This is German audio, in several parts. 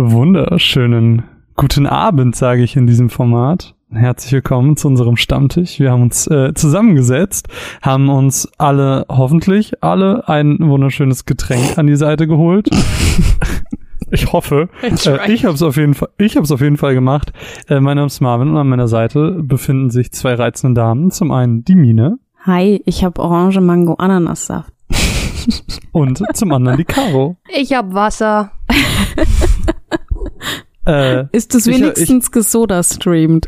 wunderschönen guten Abend, sage ich in diesem Format. Herzlich willkommen zu unserem Stammtisch. Wir haben uns äh, zusammengesetzt, haben uns alle, hoffentlich alle, ein wunderschönes Getränk an die Seite geholt. ich hoffe. Äh, ich habe es auf jeden Fall. Ich habe es auf jeden Fall gemacht. Äh, mein Name ist Marvin und an meiner Seite befinden sich zwei reizende Damen. Zum einen die Mine. Hi, ich habe Orange Mango Ananassaft. Und zum anderen die Caro. Ich hab Wasser. Äh, ist es wenigstens gesoda streamt?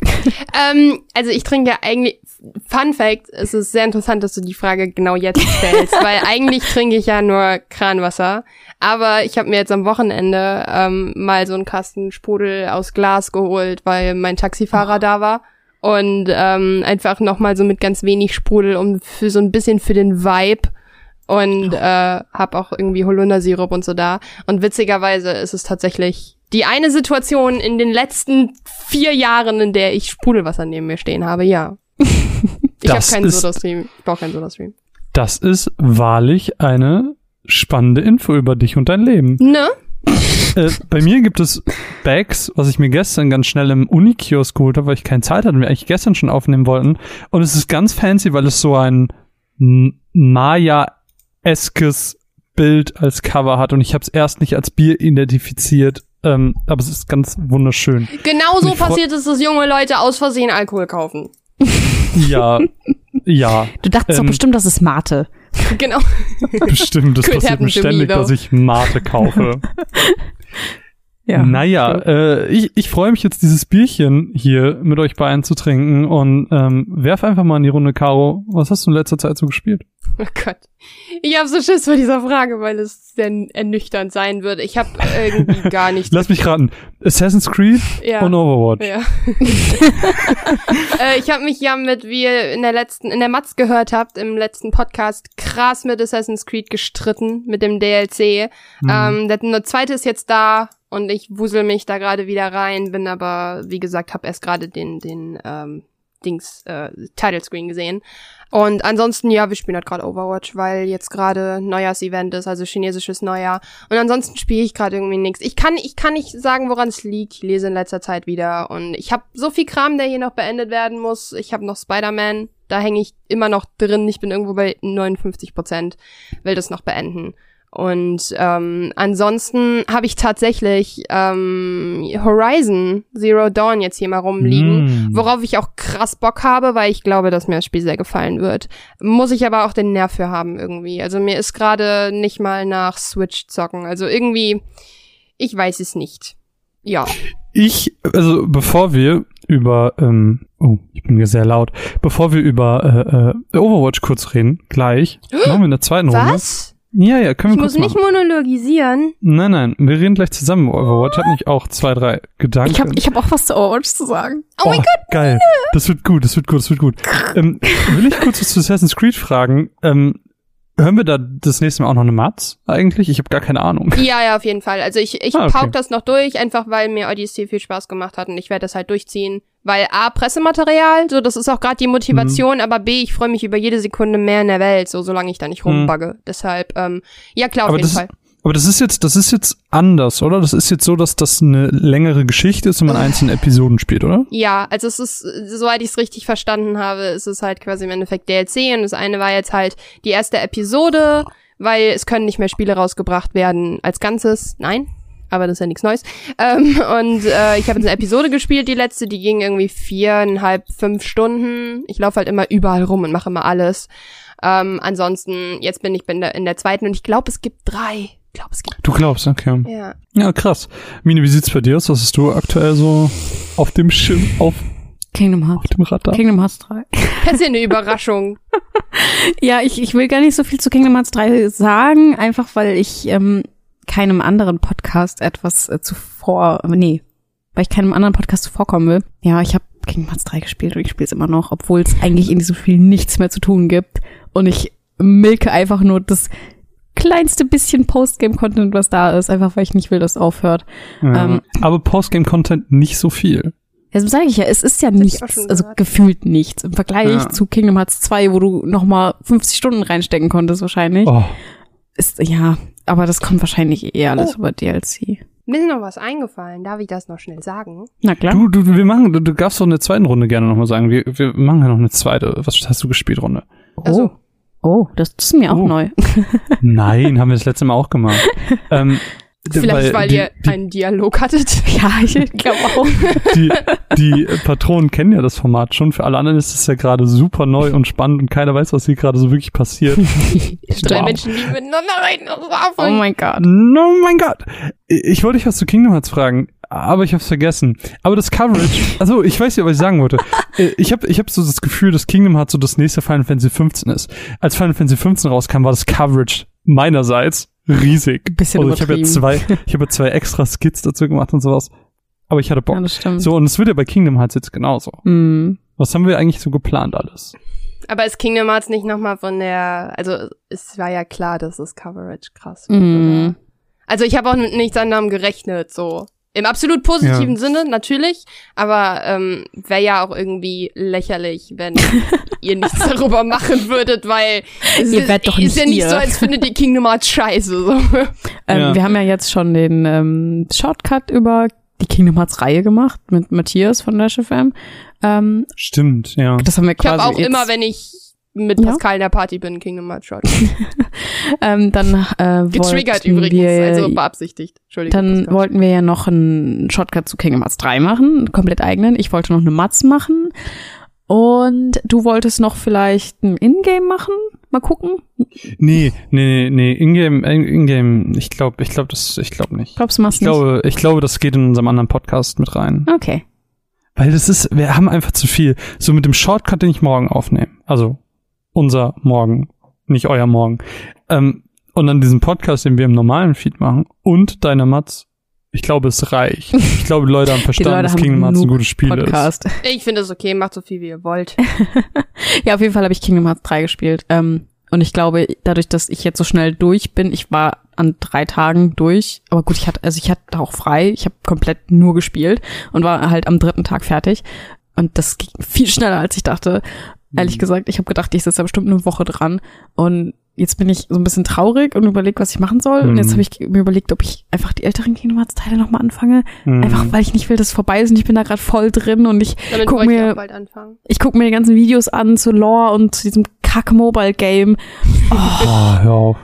Ähm, also ich trinke eigentlich, Fun Fact, es ist sehr interessant, dass du die Frage genau jetzt stellst, weil eigentlich trinke ich ja nur Kranwasser. Aber ich habe mir jetzt am Wochenende ähm, mal so einen Kasten Sprudel aus Glas geholt, weil mein Taxifahrer oh. da war. Und ähm, einfach nochmal so mit ganz wenig Sprudel, um für so ein bisschen für den Vibe und äh, hab auch irgendwie Holundersirup und so da. Und witzigerweise ist es tatsächlich die eine Situation in den letzten vier Jahren, in der ich Sprudelwasser neben mir stehen habe, ja. ich habe keinen Soda-Stream. Ich brauche keinen Soda-Stream. Das ist wahrlich eine spannende Info über dich und dein Leben. Ne? Äh, bei mir gibt es Bags, was ich mir gestern ganz schnell im Unikiosk geholt habe, weil ich keine Zeit hatte und wir eigentlich gestern schon aufnehmen wollten. Und es ist ganz fancy, weil es so ein Maya-eskes Bild als Cover hat und ich habe es erst nicht als Bier identifiziert ähm, aber es ist ganz wunderschön. Genau so passiert es, dass junge Leute aus Versehen Alkohol kaufen. Ja, ja. Du dachtest ähm, doch bestimmt, das ist Mate. Genau. Bestimmt, das passiert mir ständig, dass ich Mate kaufe. Ja, naja, äh, ich, ich freue mich jetzt, dieses Bierchen hier mit euch beiden zu trinken und ähm, werf einfach mal in die Runde, Caro. Was hast du in letzter Zeit so gespielt? Oh Gott. Ich habe so Schiss vor dieser Frage, weil es sehr ernüchternd sein würde. Ich habe irgendwie gar nichts. Lass mich raten. Assassin's Creed ja. und Overwatch. Ja. äh, ich habe mich ja mit, wie ihr in der letzten, in der Matz gehört habt, im letzten Podcast krass mit Assassin's Creed gestritten, mit dem DLC. Mhm. Ähm, der, der zweite ist jetzt da und ich wusel mich da gerade wieder rein, bin aber, wie gesagt, habe erst gerade den, den ähm, Dings, äh, Title Screen gesehen. Und ansonsten, ja, wir spielen halt gerade Overwatch, weil jetzt gerade Neujahrsevent ist, also chinesisches Neujahr. Und ansonsten spiele ich gerade irgendwie nichts. Ich kann, ich kann nicht sagen, woran es liegt. Ich lese in letzter Zeit wieder. Und ich habe so viel Kram, der hier noch beendet werden muss. Ich habe noch Spider-Man, da hänge ich immer noch drin. Ich bin irgendwo bei 59 Prozent, will das noch beenden. Und ähm, ansonsten habe ich tatsächlich ähm, Horizon Zero Dawn jetzt hier mal rumliegen, mm. worauf ich auch krass Bock habe, weil ich glaube, dass mir das Spiel sehr gefallen wird. Muss ich aber auch den Nerv für haben irgendwie. Also mir ist gerade nicht mal nach Switch zocken. Also irgendwie, ich weiß es nicht. Ja. Ich, also bevor wir über, ähm, oh, ich bin hier sehr laut, bevor wir über äh, äh, Overwatch kurz reden, gleich, machen wir in der zweiten Runde. Was? Ja, ja, können wir ich kurz muss nicht machen. monologisieren. Nein, nein, wir reden gleich zusammen Overwatch. Hat nicht auch zwei, drei Gedanken. Ich habe ich hab auch was zu Overwatch zu sagen. Oh, oh mein Gott. Geil. Das wird gut, das wird gut, das wird gut. ähm, will ich kurz was zu Assassin's Creed fragen? Ähm, Hören wir da das nächste Mal auch noch eine Matz eigentlich? Ich habe gar keine Ahnung. Ja, ja, auf jeden Fall. Also ich, ich ah, okay. pauk das noch durch, einfach weil mir Odyssey viel Spaß gemacht hat und ich werde das halt durchziehen. Weil A, Pressematerial, so das ist auch gerade die Motivation, mhm. aber B, ich freue mich über jede Sekunde mehr in der Welt, so solange ich da nicht rumbugge. Mhm. Deshalb, ähm, ja klar, auf aber jeden Fall. Aber das ist jetzt, das ist jetzt anders, oder? Das ist jetzt so, dass das eine längere Geschichte ist und man einzelne Episoden spielt, oder? Ja, also es ist, soweit ich es richtig verstanden habe, ist es halt quasi im Endeffekt DLC und das eine war jetzt halt die erste Episode, weil es können nicht mehr Spiele rausgebracht werden als Ganzes. Nein, aber das ist ja nichts Neues. Ähm, und äh, ich habe jetzt eine Episode gespielt, die letzte, die ging irgendwie viereinhalb, fünf Stunden. Ich laufe halt immer überall rum und mache immer alles. Ähm, ansonsten, jetzt bin ich bin in der zweiten und ich glaube, es gibt drei glaube, es gibt. Du glaubst, okay. Ja. Ja, krass. Mine, wie sieht's bei dir aus? Was hast du aktuell so auf dem Schirm, auf Kingdom Hearts. Auf dem Radar? Kingdom Hearts 3. Das ist ja eine Überraschung. ja, ich, ich will gar nicht so viel zu Kingdom Hearts 3 sagen, einfach weil ich ähm, keinem anderen Podcast etwas äh, zuvor, nee, weil ich keinem anderen Podcast zuvorkommen will. Ja, ich habe Kingdom Hearts 3 gespielt und ich spiele es immer noch, obwohl es eigentlich in diesem Spiel nichts mehr zu tun gibt. Und ich milke einfach nur das kleinste bisschen Postgame-Content, was da ist, einfach weil ich nicht will, dass es aufhört. Ja, ähm, aber Postgame-Content nicht so viel. Ja, so sage ich ja, es ist ja nichts, also gefühlt nichts. Im Vergleich ja. zu Kingdom Hearts 2, wo du noch mal 50 Stunden reinstecken konntest wahrscheinlich. Oh. Ist, ja, aber das kommt wahrscheinlich eher alles oh. über DLC. Mir ist noch was eingefallen. Darf ich das noch schnell sagen? Na klar. Du, du, wir machen, du, du darfst doch eine zweite Runde gerne nochmal sagen. Wir, wir machen ja noch eine zweite. Was hast du gespielt, Runde? Also, Oh, das ist mir auch Oh. neu. Nein, haben wir das letzte Mal auch gemacht. ähm, vielleicht, weil, die, ihr die, einen Dialog hattet. ja, ich glaube auch. die, die Patronen kennen ja das Format schon. Für alle anderen ist es ja gerade super neu und spannend und keiner weiß, was hier gerade so wirklich passiert. Drei Wow. Menschen, die miteinander reden. Das war Oh mein Gott. Oh mein Gott. Ich wollte dich was zu Kingdom Hearts fragen, aber ich hab's vergessen. Aber das Coverage, also ich weiß ja, was ich sagen wollte. Äh, Ich habe ich hab so das Gefühl, dass Kingdom Hearts so das nächste Final Fantasy 15 ist. Als Final Fantasy 15 rauskam, war das Coverage meinerseits riesig. Bisschen also ich habe ja zwei, ich habe ja zwei extra Skits dazu gemacht und sowas. Aber ich hatte Bock. Ja, das stimmt. So, und es wird ja bei Kingdom Hearts jetzt genauso. Mm. Was haben wir eigentlich so geplant alles? Aber ist Kingdom Hearts nicht nochmal von der, also es war ja klar, dass das Coverage krass wird. Oder? Also ich habe auch mit nichts anderem gerechnet, so. Im absolut positiven Ja. Sinne, natürlich. Aber ähm, wäre ja auch irgendwie lächerlich, wenn ihr nichts darüber machen würdet, weil es Ihr ist, doch ist nicht ja nicht ihr. so, als findet ihr Kingdom Hearts scheiße. So. Ähm, Ja. Wir haben ja jetzt schon den ähm, Shortcut über die Kingdom Hearts Reihe gemacht mit Matthias von Dash FM. Ähm, Stimmt, ja. das haben wir Ich quasi habe auch immer, wenn ich mit Ja. Pascal in der Party bin, Kingdom Hearts Short. ähm, dann äh, Getriggert wollten übrigens, wir, also beabsichtigt. Entschuldigung. Dann Pascal. wollten wir ja noch einen Shortcut zu Kingdom Hearts 3 machen, einen komplett eigenen. Ich wollte noch eine Matz machen. Und du wolltest noch vielleicht ein Ingame machen? Mal gucken. Nee, nee, nee, Ingame, Ingame, ich glaube, ich glaube das, ich glaube nicht. Glaubst du, machst Ich glaube, ich glaube, das geht in unserem anderen Podcast mit rein. nicht? Okay. Weil das ist, wir haben einfach zu viel. So mit dem Shortcut, den ich morgen aufnehme. Also unser Morgen, nicht euer Morgen. Ähm, und dann diesen Podcast, den wir im normalen Feed machen und deine Mats. Ich glaube, es reicht. Ich glaube, die Leute haben verstanden, Leute dass haben Kingdom Hearts ein genug gutes Spiel Podcast. Ich finde es okay, macht so viel wie ihr wollt. Ja, auf jeden Fall habe ich Kingdom Hearts 3 gespielt. Ähm, und ich glaube, dadurch, dass ich jetzt so schnell durch bin, ich war an drei Tagen durch. Aber gut, ich hatte, also ich hatte auch frei. Ich habe komplett nur gespielt und war halt am dritten Tag fertig. Und das ging viel schneller, als ich dachte. Ehrlich Mhm. gesagt, ich habe gedacht, ich sitze da bestimmt eine Woche dran. Und jetzt bin ich so ein bisschen traurig und überlege, was ich machen soll. Und jetzt Mhm. habe ich mir überlegt, ob ich einfach die älteren Kingdom Hearts Teile nochmal anfange. Mhm. Einfach, weil ich nicht will, dass es vorbei ist. Und ich bin da gerade voll drin und ich Damit Guck ich mir- ich gucke mir die ganzen Videos an zu Lore und zu diesem Kack-Mobile-Game. Oh, hör auf.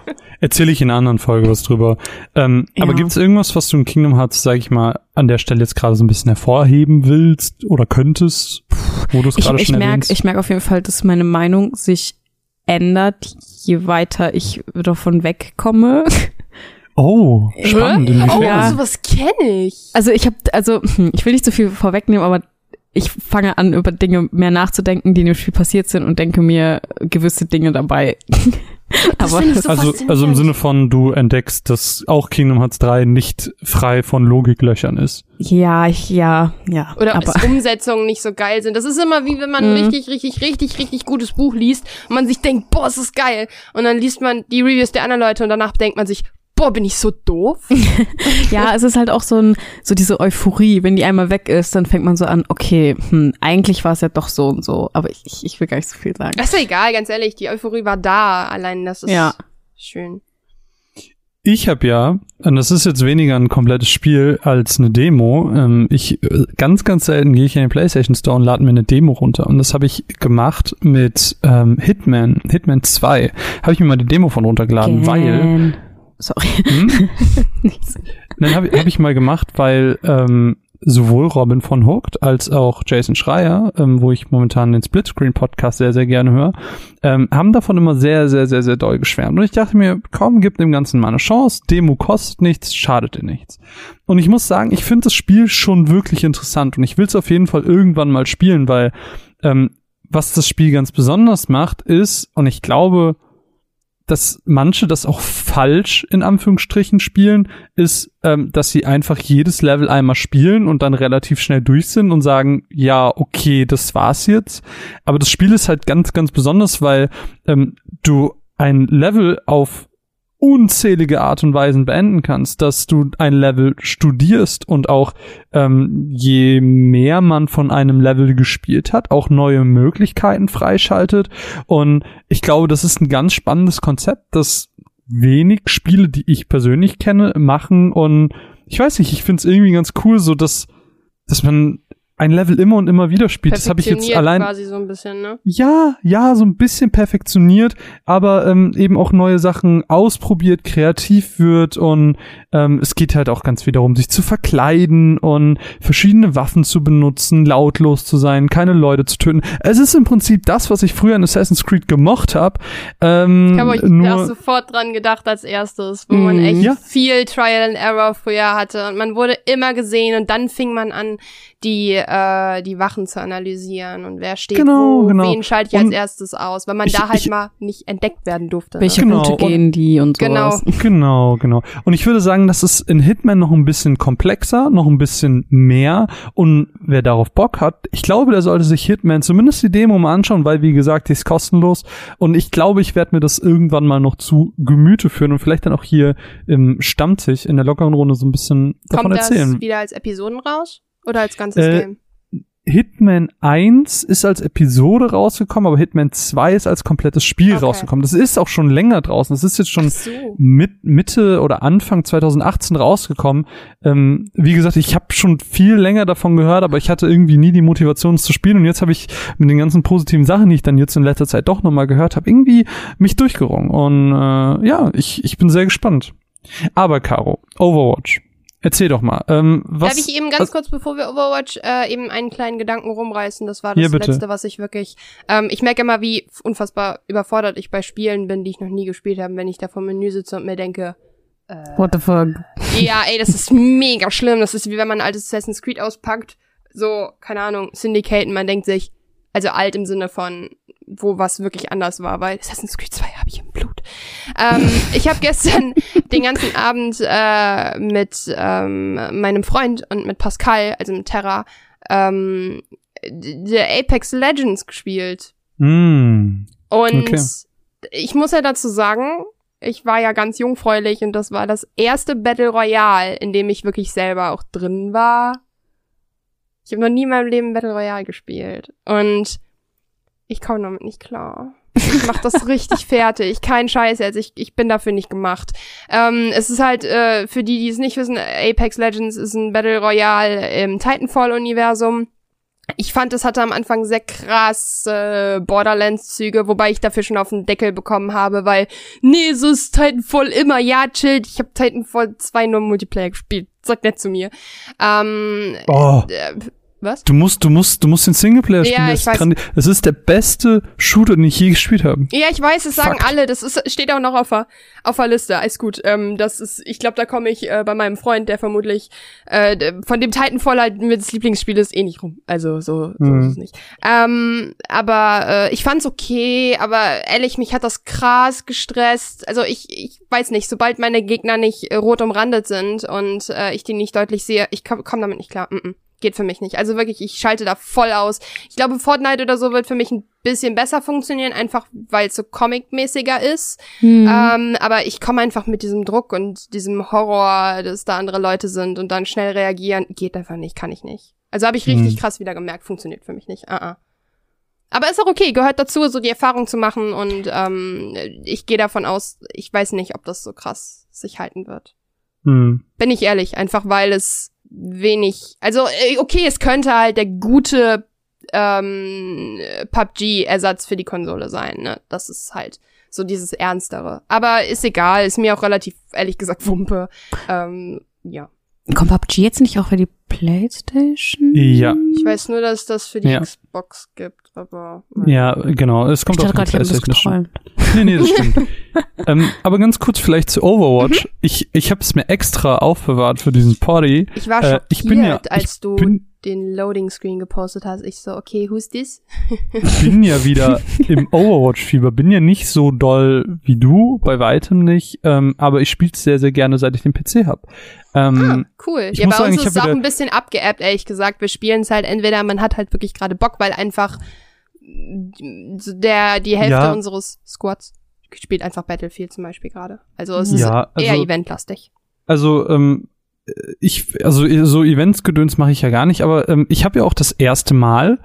Erzähle ich in einer anderen Folge was drüber. Ähm, Ja. Aber gibt es irgendwas, was du in Kingdom Hearts, sag ich mal, an der Stelle jetzt gerade so ein bisschen hervorheben willst oder könntest, wo du es Ich, gerade ich schon merke erwähnst? ich merk auf jeden Fall, dass meine Meinung sich ändert, je weiter ich davon wegkomme. oh, spannend. Hä? Oh? Ja. sowas kenne ich. Also ich habe, also hm, ich will nicht zu viel vorwegnehmen, aber ich fange an, über Dinge mehr nachzudenken, die in dem Spiel passiert sind und denke mir gewisse Dinge dabei. Das aber so Also, also im Sinne von, du entdeckst, dass auch Kingdom Hearts 3 nicht frei von Logiklöchern ist. ja, ich, ja, ja. Oder aber dass Umsetzungen nicht so geil sind. Das ist immer wie wenn man ein Mhm. richtig, richtig, richtig, richtig gutes Buch liest und man sich denkt, boah, es ist geil. Und dann liest man die Reviews der anderen Leute und danach denkt man sich, boah, bin ich so doof. Ja, es ist halt auch so ein, so diese Euphorie, wenn die einmal weg ist, dann fängt man so an, okay, hm, eigentlich war es ja doch so und so, aber ich, ich, ich will gar nicht so viel sagen. Das ist egal, ganz ehrlich. Die Euphorie war da. Allein das ist Ja. schön. Ich habe ja, und das ist jetzt weniger ein komplettes Spiel als eine Demo, ähm, ich äh, ganz, ganz selten gehe ich in den PlayStation Store und lade mir eine Demo runter. Und das habe ich gemacht mit ähm, Hitman, Hitman 2. Habe ich mir mal die Demo von runtergeladen, weil Gern. Sorry. Hm? Dann habe hab ich mal gemacht, weil ähm, sowohl Robin von Hooked als auch Jason Schreier, ähm, wo ich momentan den Splitscreen-Podcast sehr, sehr gerne höre, ähm, haben davon immer sehr, sehr, sehr, sehr doll geschwärmt. Und ich dachte mir, komm, gib dem Ganzen mal eine Chance. Demo kostet nichts, schadet dir nichts. Und ich muss sagen, ich finde das Spiel schon wirklich interessant und ich will es auf jeden Fall irgendwann mal spielen, weil ähm, was das Spiel ganz besonders macht, ist, und ich glaube, dass manche das auch falsch in Anführungsstrichen spielen, ist, ähm, dass sie einfach jedes Level einmal spielen und dann relativ schnell durch sind und sagen, ja, okay, das war's jetzt. Aber das Spiel ist halt ganz, ganz besonders, weil ähm, du ein Level auf unzählige Art und Weisen beenden kannst, dass du ein Level studierst und auch ähm, je mehr man von einem Level gespielt hat, auch neue Möglichkeiten freischaltet. Und ich glaube, das ist ein ganz spannendes Konzept, das wenig Spiele, die ich persönlich kenne, machen und ich weiß nicht, ich find's irgendwie ganz cool, so dass, dass man ein Level immer und immer wieder spielt. Das habe ich jetzt allein. quasi so ein bisschen, ne? Ja, ja, so ein bisschen perfektioniert, aber ähm, eben auch neue Sachen ausprobiert, kreativ wird und ähm, es geht halt auch ganz viel darum, sich zu verkleiden und verschiedene Waffen zu benutzen, lautlos zu sein, keine Leute zu töten. Es ist im Prinzip das, was ich früher in Assassin's Creed gemocht habe. Ähm, Ich habe euch nur da sofort dran gedacht als erstes, wo man echt Ja. viel Trial and Error früher hatte und man wurde immer gesehen und dann fing man an, die äh, die Wachen zu analysieren und wer steht Genau, wo, genau. wen schalte ich als Und erstes aus, weil man ich- da halt ich- mal nicht entdeckt werden durfte. Welche Genau, Route und- gehen die und Genau. sowas. Genau, genau. Und ich würde sagen, das ist in Hitman noch ein bisschen komplexer, noch ein bisschen mehr. Und wer darauf Bock hat, ich glaube, der sollte sich Hitman zumindest die Demo mal anschauen, weil wie gesagt, die ist kostenlos. Und ich glaube, ich werde mir das irgendwann mal noch zu Gemüte führen und vielleicht dann auch hier im Stammtisch in der lockeren Runde so ein bisschen davon Kommt das erzählen. wieder als Episoden raus oder als ganzes Äh, Game? Hitman 1 ist als Episode rausgekommen, aber Hitman 2 ist als komplettes Spiel Okay. rausgekommen. Das ist auch schon länger draußen. Das ist jetzt schon so. mit, Mitte oder Anfang 2018 rausgekommen. Ähm, wie gesagt, ich habe schon viel länger davon gehört, aber ich hatte irgendwie nie die Motivation es zu spielen. Und jetzt habe ich mit den ganzen positiven Sachen, die ich dann jetzt in letzter Zeit doch nochmal gehört habe, irgendwie mich durchgerungen. Und äh, ja, ich, ich bin sehr gespannt. Aber Caro, Overwatch. Erzähl doch mal. Ähm, was, Darf ich eben ganz was, kurz, bevor wir Overwatch äh, eben einen kleinen Gedanken rumreißen? Das war das Ja, letzte, was ich wirklich. Ähm, ich merke immer, wie unfassbar überfordert ich bei Spielen bin, die ich noch nie gespielt habe, wenn ich da vom Menü sitze und mir denke, What the fuck? ja, ey, das ist mega schlimm. Das ist wie wenn man ein altes Assassin's Creed auspackt. So, keine Ahnung, Syndicate und man denkt sich, also alt im Sinne von, wo was wirklich anders war, weil Assassin's Creed 2 habe ich im Blut. Ähm, ich habe gestern den ganzen Abend äh, mit ähm, meinem Freund und mit Pascal, also mit Terra, ähm, der Apex Legends gespielt. Hm, Und Okay. ich muss ja dazu sagen, ich war ja ganz jungfräulich und das war das erste Battle Royale, in dem ich wirklich selber auch drin war. Ich habe noch nie in meinem Leben Battle Royale gespielt. Und ich komme damit nicht klar. Ich mach das richtig fertig. Kein Scheiß jetzt. Ich, ich bin dafür nicht gemacht. Ähm, es ist halt, äh, für die, die es nicht wissen, Apex Legends ist ein Battle Royale im Titanfall-Universum. Ich fand, es hatte am Anfang sehr krass äh, Borderlands-Züge, wobei ich dafür schon auf den Deckel bekommen habe, weil, nee, so ist Titanfall immer, ja, chillt, ich habe Titanfall 2 nur Multiplayer gespielt, sagt nett zu mir. Ähm, oh, äh, was? du musst, du musst, du musst den Singleplayer Ja, spielen. ich das, ist weiß. das ist der beste Shooter, den ich je gespielt habe. Ja, ich weiß, es sagen alle. Das ist, steht auch noch auf der, auf der Liste. Alles gut. Ähm, das ist, ich glaube, da komme ich äh, bei meinem Freund, der vermutlich äh, von dem Titanfall halt mit das Lieblingsspiel ist, eh nicht rum. Also so, so Mhm. ist es nicht. Ähm, aber äh, ich fand's okay, aber ehrlich, mich hat das krass gestresst. Also ich, ich weiß nicht, sobald meine Gegner nicht äh, rot umrandet sind und äh, ich die nicht deutlich sehe, ich komme komm damit nicht klar. Mm -mm. Geht für mich nicht. Also wirklich, ich schalte da voll aus. Ich glaube, Fortnite oder so wird für mich ein bisschen besser funktionieren, einfach weil es so comic-mäßiger ist. Hm. Ähm, aber ich komme einfach mit diesem Druck und diesem Horror, dass da andere Leute sind und dann schnell reagieren, geht einfach nicht, kann ich nicht. Also habe ich richtig Hm. krass wieder gemerkt, funktioniert für mich nicht. Uh -uh. Aber ist auch okay, gehört dazu, so die Erfahrung zu machen und ähm, ich gehe davon aus, ich weiß nicht, ob das so krass sich halten wird. Hm. Bin ich ehrlich, einfach weil es wenig, also äh, okay, es könnte halt der gute ähm, PUBG-Ersatz für die Konsole sein, ne? Das ist halt so dieses Ernstere. Aber ist egal, ist mir auch relativ, ehrlich gesagt, Wumpe. Ähm, ja. Kommt PUBG jetzt nicht auch für die Playstation? Ja. Ich weiß nur, dass es das für die Ja. Xbox gibt, aber. Ja, genau. Es Ich kommt die ich habe das PlayStation. Nee, nee, das stimmt. ähm, aber ganz kurz vielleicht zu Overwatch. Ich, ich habe es mir extra aufbewahrt für diesen Party. Ich war Äh, schockiert, ich bin ja- als du bin- den Loading Screen gepostet hast. Ich so, okay, who's this? Ich bin ja wieder im Overwatch-Fieber. Bin ja nicht so doll wie du, bei weitem nicht. Ähm, aber ich spiele sehr, sehr gerne, seit ich den PC hab. Ähm, Ah, cool. ich Ja, bei uns ist es auch ein bisschen abgeappt, ehrlich gesagt. Wir spielen es halt entweder, man hat halt wirklich gerade Bock, weil einfach der, die Hälfte Ja. unseres Squads spielt einfach Battlefield zum Beispiel gerade. Also es ist Ja, also- eher eventlastig. Also, ähm, ich, also so Events-Gedöns mache ich ja gar nicht, aber ähm, ich habe ja auch das erste Mal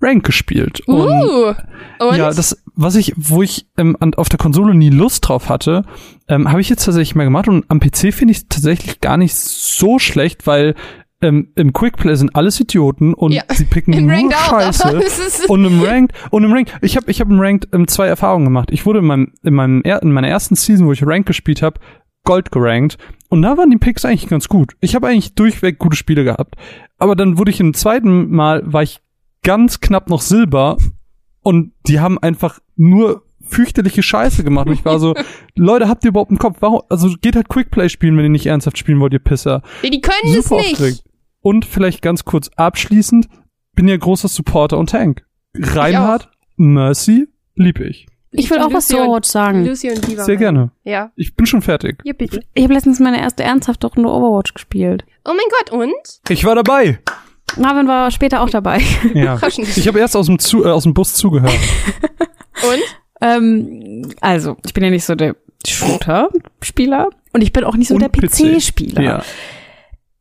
Rank gespielt. Und Uh, und? ja, das, was ich, wo ich ähm, an, auf der Konsole nie Lust drauf hatte, ähm, habe ich jetzt tatsächlich mal gemacht und am PC finde ich es tatsächlich gar nicht so schlecht, weil ähm, im Quickplay sind alles Idioten und Ja, sie picken Im nur Ranked auch, Scheiße. es ist, Und im Ranked, und im Ranked, ich habe ich hab im Ranked ähm, zwei Erfahrungen gemacht. Ich wurde in meinem, in meinem in meiner ersten Season, wo ich Ranked gespielt habe, Gold gerankt. Und da waren die Picks eigentlich ganz gut. Ich habe eigentlich durchweg gute Spiele gehabt. Aber dann wurde ich im zweiten Mal, war ich ganz knapp noch Silber und die haben einfach nur fürchterliche Scheiße gemacht. Und ich war so, Leute, habt ihr überhaupt einen Kopf? Warum? Also geht halt Quickplay spielen, wenn ihr nicht ernsthaft spielen wollt, ihr Pisser. die, die können es Super nicht. aufgeregt. Und vielleicht ganz kurz abschließend, bin ja großer Supporter und Tank. Reinhard, Mercy, lieb ich. Ich will auch was zu Overwatch sagen. Lucy und Diva. Sehr gerne. Ja. Ich bin schon fertig. Ja, bitte. Ich habe letztens meine erste ernsthafte Runde Overwatch gespielt. Oh mein Gott, und? Ich war dabei. Marvin war später auch dabei. Ja. Ich habe erst aus dem, Zu äh, aus dem Bus zugehört. Und? ähm, also, ich bin ja nicht so der Shooter-Spieler und ich bin auch nicht so Und der PC. PC-Spieler. Ja.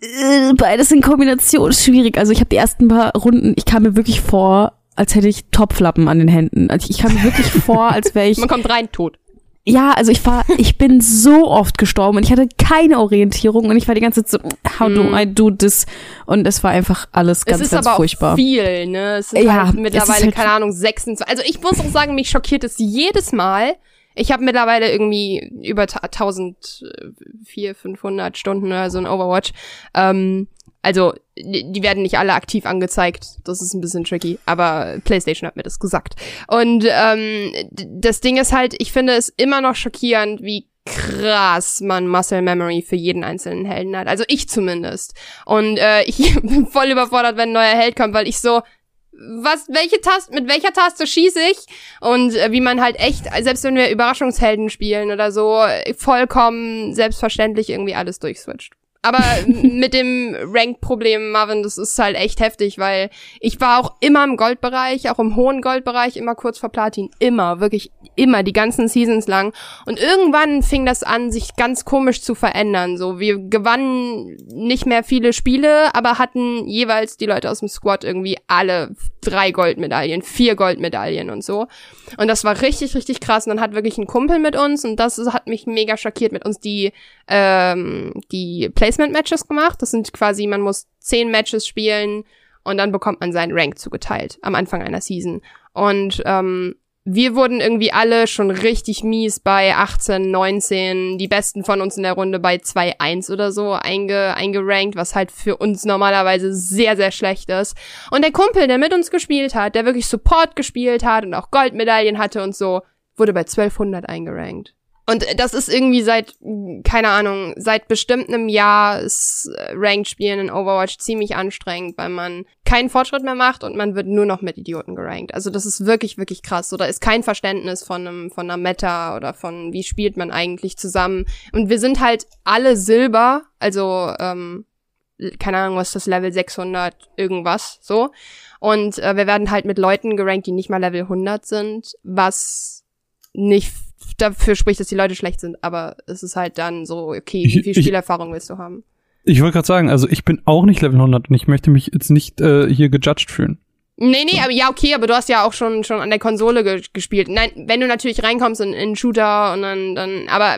Äh, Beides in Kombination schwierig. Also ich habe die ersten paar Runden, ich kam mir wirklich vor, als hätte ich Topflappen an den Händen. Also ich kam mir wirklich vor, als wäre ich Man kommt rein, tot. Ja, also ich war, ich bin so oft gestorben und ich hatte keine Orientierung und ich war die ganze Zeit so, how do Mm. I do this? Und es war einfach alles ganz, es ist ganz aber furchtbar. auch viel, ne? Es sind Ja, halt mittlerweile, ist halt- keine Ahnung, 26. Also ich muss auch sagen, mich schockiert es jedes Mal. Ich habe mittlerweile irgendwie über ta- 1400, 500 Stunden oder so in Overwatch. Ähm, also, die werden nicht alle aktiv angezeigt. Das ist ein bisschen tricky. Aber PlayStation hat mir das gesagt. Und ähm, das Ding ist halt, ich finde es immer noch schockierend, wie krass man Muscle Memory für jeden einzelnen Helden hat. Also ich zumindest. Und äh, ich bin voll überfordert, wenn ein neuer Held kommt, weil ich so, was, welche Taste, mit welcher Taste schieße ich? Und äh, wie man halt echt, selbst wenn wir Überraschungshelden spielen oder so, vollkommen selbstverständlich irgendwie alles durchswitcht. Aber mit dem Rank-Problem, Marvin, das ist halt echt heftig, weil ich war auch immer im Goldbereich, auch im hohen Goldbereich, immer kurz vor Platin. Immer, wirklich immer, die ganzen Seasons lang. Und irgendwann fing das an, sich ganz komisch zu verändern. So, wir gewannen nicht mehr viele Spiele, aber hatten jeweils die Leute aus dem Squad irgendwie alle drei Goldmedaillen, vier Goldmedaillen und so. Und das war richtig, richtig krass. Und dann hat wirklich ein Kumpel mit uns, und das hat mich mega schockiert, mit uns die, ähm, die Placement-Matches gemacht. Das sind quasi, man muss zehn Matches spielen und dann bekommt man seinen Rank zugeteilt am Anfang einer Season. Und ähm, wir wurden irgendwie alle schon richtig mies bei 18, 19, die besten von uns in der Runde bei 2-1 oder so einge, eingerankt, was halt für uns normalerweise sehr, sehr schlecht ist. Und der Kumpel, der mit uns gespielt hat, der wirklich Support gespielt hat und auch Goldmedaillen hatte und so, wurde bei 1200 eingerankt. Und das ist irgendwie seit, keine Ahnung, seit bestimmt einem Jahr ist äh, Ranked Spielen in Overwatch ziemlich anstrengend, weil man keinen Fortschritt mehr macht und man wird nur noch mit Idioten gerankt. Also das ist wirklich, wirklich krass. So, da ist kein Verständnis von einem, von einer Meta oder von wie spielt man eigentlich zusammen. Und wir sind halt alle Silber, also, ähm, keine Ahnung, was ist das Level 600 irgendwas, so. Und äh, wir werden halt mit Leuten gerankt, die nicht mal Level 100 sind, was nicht dafür spricht, dass die Leute schlecht sind, aber es ist halt dann so, okay, wie Ich- viel ich- Spielerfahrung willst du haben? Ich wollte gerade sagen, also ich bin auch nicht Level 100 und ich möchte mich jetzt nicht äh, hier gejudged fühlen. Nee, nee, aber ja, okay, aber du hast ja auch schon schon an der Konsole ge gespielt. Nein, wenn du natürlich reinkommst in, in Shooter und dann, dann, aber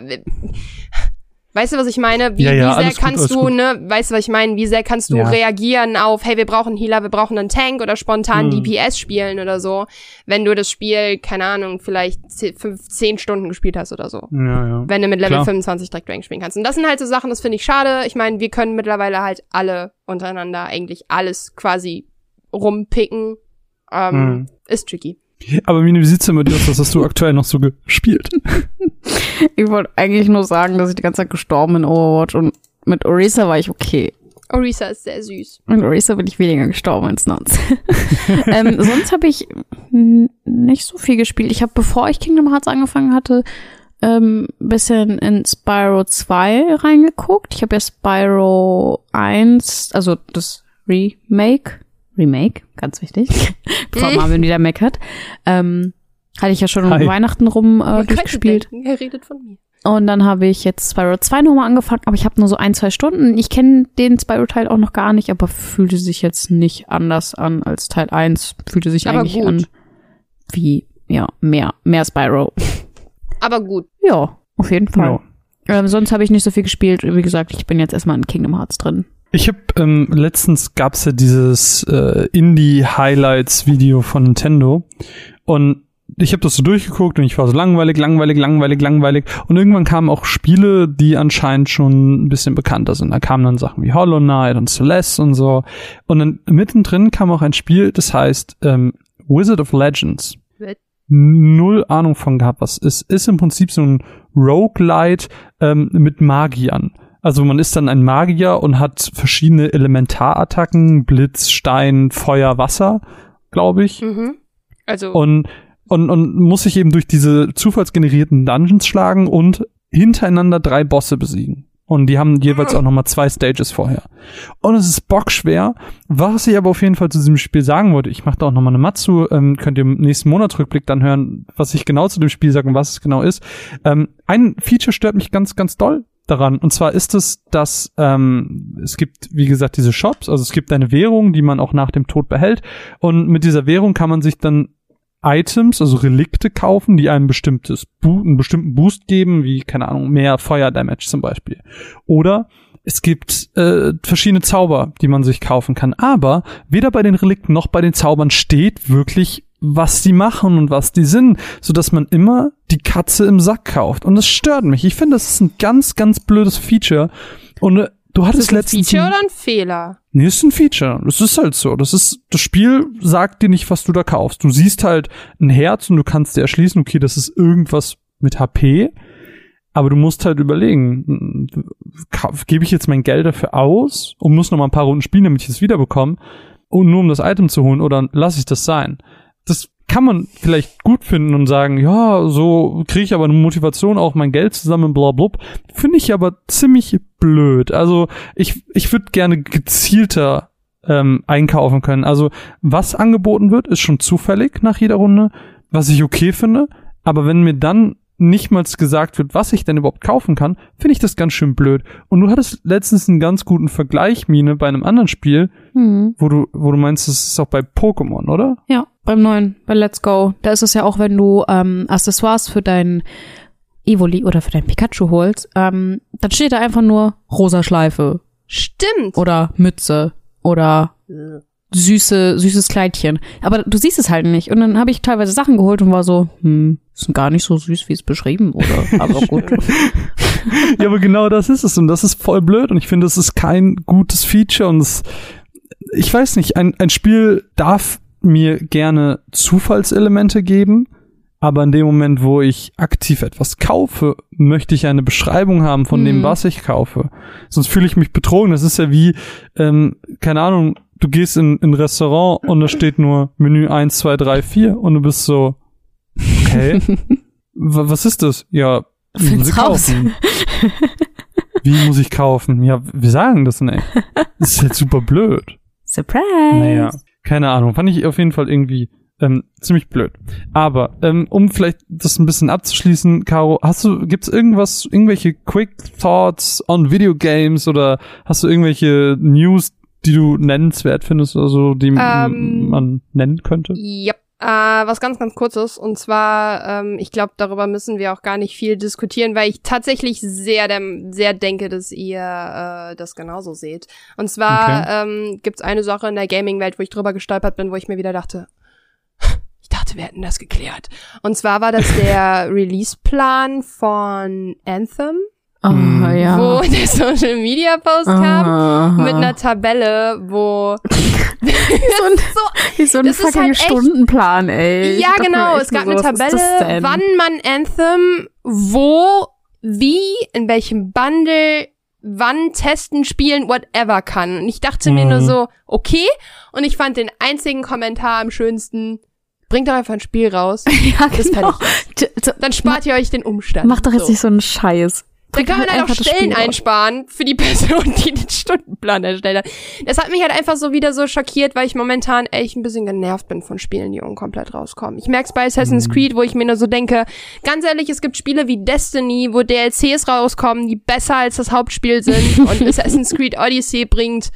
weißt du, was ich meine? Wie, Ja, ja, wie sehr gut, kannst alles du, gut. ne, weißt du, was ich meine? Wie sehr kannst du Ja. reagieren auf, hey, wir brauchen Healer, wir brauchen einen Tank oder spontan Hm. DPS spielen oder so, wenn du das Spiel, keine Ahnung, vielleicht fünf, zehn Stunden gespielt hast oder so. Ja, ja. wenn du mit Level Klar. 25 direkt Rank spielen kannst. Und das sind halt so Sachen, das finde ich schade. Ich meine, wir können mittlerweile halt alle untereinander eigentlich alles quasi rumpicken. Ähm, Mhm. Ist tricky. Aber Mine, wie sieht's denn bei dir aus? Was hast du aktuell noch so gespielt? Ich wollte eigentlich nur sagen, dass ich die ganze Zeit gestorben bin in Overwatch und mit Orisa war ich okay. Orisa ist sehr süß. Mit Orisa bin ich weniger gestorben als sonst. ähm, sonst habe ich nicht so viel gespielt. Ich habe, bevor ich Kingdom Hearts angefangen hatte, ähm, bisschen in Spyro 2 reingeguckt. Ich habe ja Spyro 1, also das Remake, Remake, ganz wichtig, bevor. Marvin wieder meckert, ähm, hatte ich ja schon um Hi. Weihnachten rum äh, durchgespielt. denken, er redet von mir. Und dann habe ich jetzt Spyro 2 nochmal angefangen, aber ich habe nur so ein, zwei Stunden. Ich kenne den Spyro-Teil auch noch gar nicht, aber fühlte sich jetzt nicht anders an als Teil 1. Fühlte sich Aber eigentlich gut. an wie, ja, mehr, mehr Spyro. Aber gut. Ja, auf jeden Fall. Ja. Ähm, sonst habe ich nicht so viel gespielt. Wie gesagt, ich bin jetzt erstmal in Kingdom Hearts drin. Ich habe ähm, letztens gab's ja dieses äh, Indie-Highlights-Video von Nintendo und ich habe das so durchgeguckt und ich war so langweilig, langweilig, langweilig, langweilig und irgendwann kamen auch Spiele, die anscheinend schon ein bisschen bekannter sind. Da kamen dann Sachen wie Hollow Knight und Celeste und so und dann mittendrin kam auch ein Spiel, das heißt ähm, Wizard of Legends. Null Ahnung von gehabt, was es ist. Ist im Prinzip so ein Roguelite ähm, mit Magiern. Also man ist dann ein Magier und hat verschiedene Elementarattacken, Blitz, Stein, Feuer, Wasser, glaube ich. Mhm. Also, Und, und, und muss sich eben durch diese zufallsgenerierten Dungeons schlagen und hintereinander drei Bosse besiegen. Und die haben jeweils auch nochmal zwei Stages vorher. Und es ist bockschwer. Was ich aber auf jeden Fall zu diesem Spiel sagen wollte, ich mache da auch nochmal eine Matsu, ähm, könnt ihr im nächsten Monatsrückblick dann hören, was ich genau zu dem Spiel sage und was es genau ist. Ähm, ein Feature stört mich ganz, ganz doll daran. Und zwar ist es, dass ähm, es gibt, wie gesagt, diese Shops, also es gibt eine Währung, die man auch nach dem Tod behält. Und mit dieser Währung kann man sich dann Items, also Relikte kaufen, die einem bestimmtes Bo einen bestimmten Boost geben, wie, keine Ahnung, mehr Feuerdamage zum Beispiel. Oder es gibt äh, verschiedene Zauber, die man sich kaufen kann. Aber weder bei den Relikten noch bei den Zaubern steht wirklich, was die machen und was die sind, sodass man immer die Katze im Sack kauft. Und das stört mich. Ich finde, das ist ein ganz, ganz blödes Feature. Und äh, du ist hattest das ein. Feature oder ein Fehler? Nee, ist ein Feature. Das ist halt so. Das ist, das Spiel sagt dir nicht, was du da kaufst. Du siehst halt ein Herz und du kannst dir erschließen, okay, das ist irgendwas mit HP. Aber du musst halt überlegen, gebe ich jetzt mein Geld dafür aus und muss noch mal ein paar Runden spielen, damit ich es wiederbekomme, und nur um das Item zu holen, oder lasse ich das sein? Das kann man vielleicht gut finden und sagen, ja, so kriege ich aber eine Motivation, auch mein Geld zusammen, bla blub. Finde ich aber ziemlich blöd. Also ich, ich würde gerne gezielter ähm, einkaufen können. Also was angeboten wird, ist schon zufällig nach jeder Runde, was ich okay finde. Aber wenn mir dann nicht mal gesagt wird, was ich denn überhaupt kaufen kann, finde ich das ganz schön blöd. Und du hattest letztens einen ganz guten Vergleich, Mine, bei einem anderen Spiel, Hm. wo du, wo du meinst, das ist auch bei Pokémon, oder? Ja, beim neuen, bei Let's Go. Da ist es ja auch, wenn du ähm, Accessoires für dein Evoli oder für dein Pikachu holst, ähm, dann steht da einfach nur rosa Schleife Stimmt. oder Mütze oder süße, süßes Kleidchen. Aber du siehst es halt nicht. Und dann habe ich teilweise Sachen geholt und war so, hm, ist gar nicht so süß, wie es beschrieben wurde. Aber gut. ja, aber genau das ist es und das ist voll blöd und ich finde, das ist kein gutes Feature und es, ich weiß nicht, ein, ein Spiel darf mir gerne Zufallselemente geben, aber in dem Moment, wo ich aktiv etwas kaufe, möchte ich eine Beschreibung haben von dem, Mhm. was ich kaufe. Sonst fühle ich mich betrogen. Das ist ja wie, ähm, keine Ahnung, du gehst in in ein Restaurant und da steht nur Menü 1, 2, 3, 4 und du bist so, okay, wa- was ist das? Ja, muss ich kaufen. Wie muss ich kaufen? Ja, wir sagen das nicht. Das ist halt super blöd. Surprise! Naja, keine Ahnung. Fand ich auf jeden Fall irgendwie ähm, ziemlich blöd. Aber ähm, um vielleicht das ein bisschen abzuschließen, Caro, hast du, gibt's irgendwas, irgendwelche Quick Thoughts on Video Games oder hast du irgendwelche News, die du nennenswert findest oder so, die Ähm, man nennen könnte? Yep. Äh, was ganz, ganz kurzes. Und zwar, ähm, ich glaube, darüber müssen wir auch gar nicht viel diskutieren, weil ich tatsächlich sehr, dem, sehr denke, dass ihr äh, das genauso seht. Und zwar ähm, gibt's eine Sache in der Gaming-Welt, wo ich drüber gestolpert bin, wo ich mir wieder dachte, ich dachte, wir hätten das geklärt. Und zwar war das der Release-Plan von Anthem, Oh, Mhm. ja. wo der Social Media Post kam Aha. mit einer Tabelle, wo so ein, wie so ein das ist fucking halt Stundenplan, ey. Ja, mir genau. Es gab eine so, das Tabelle, wann man Anthem wo, wie, in welchem Bundle, wann testen, spielen, whatever kann. Und ich dachte mir Mhm. nur so, okay. Und ich fand den einzigen Kommentar am schönsten, bringt doch einfach ein Spiel raus. Ja, Das genau. Dann spart ihr euch den Umstand. Mach doch jetzt so. nicht so einen Scheiß. Da kann man halt auch Stellen Spiel aus. einsparen für die Person, die den Stundenplan erstellt hat. Das hat mich halt einfach so wieder so schockiert, weil ich momentan echt ein bisschen genervt bin von Spielen, die unkomplett rauskommen. Ich merk's bei Assassin's Creed, wo ich mir nur so denke, ganz ehrlich, es gibt Spiele wie Destiny, wo DLCs rauskommen, die besser als das Hauptspiel sind und Assassin's Creed Odyssey bringt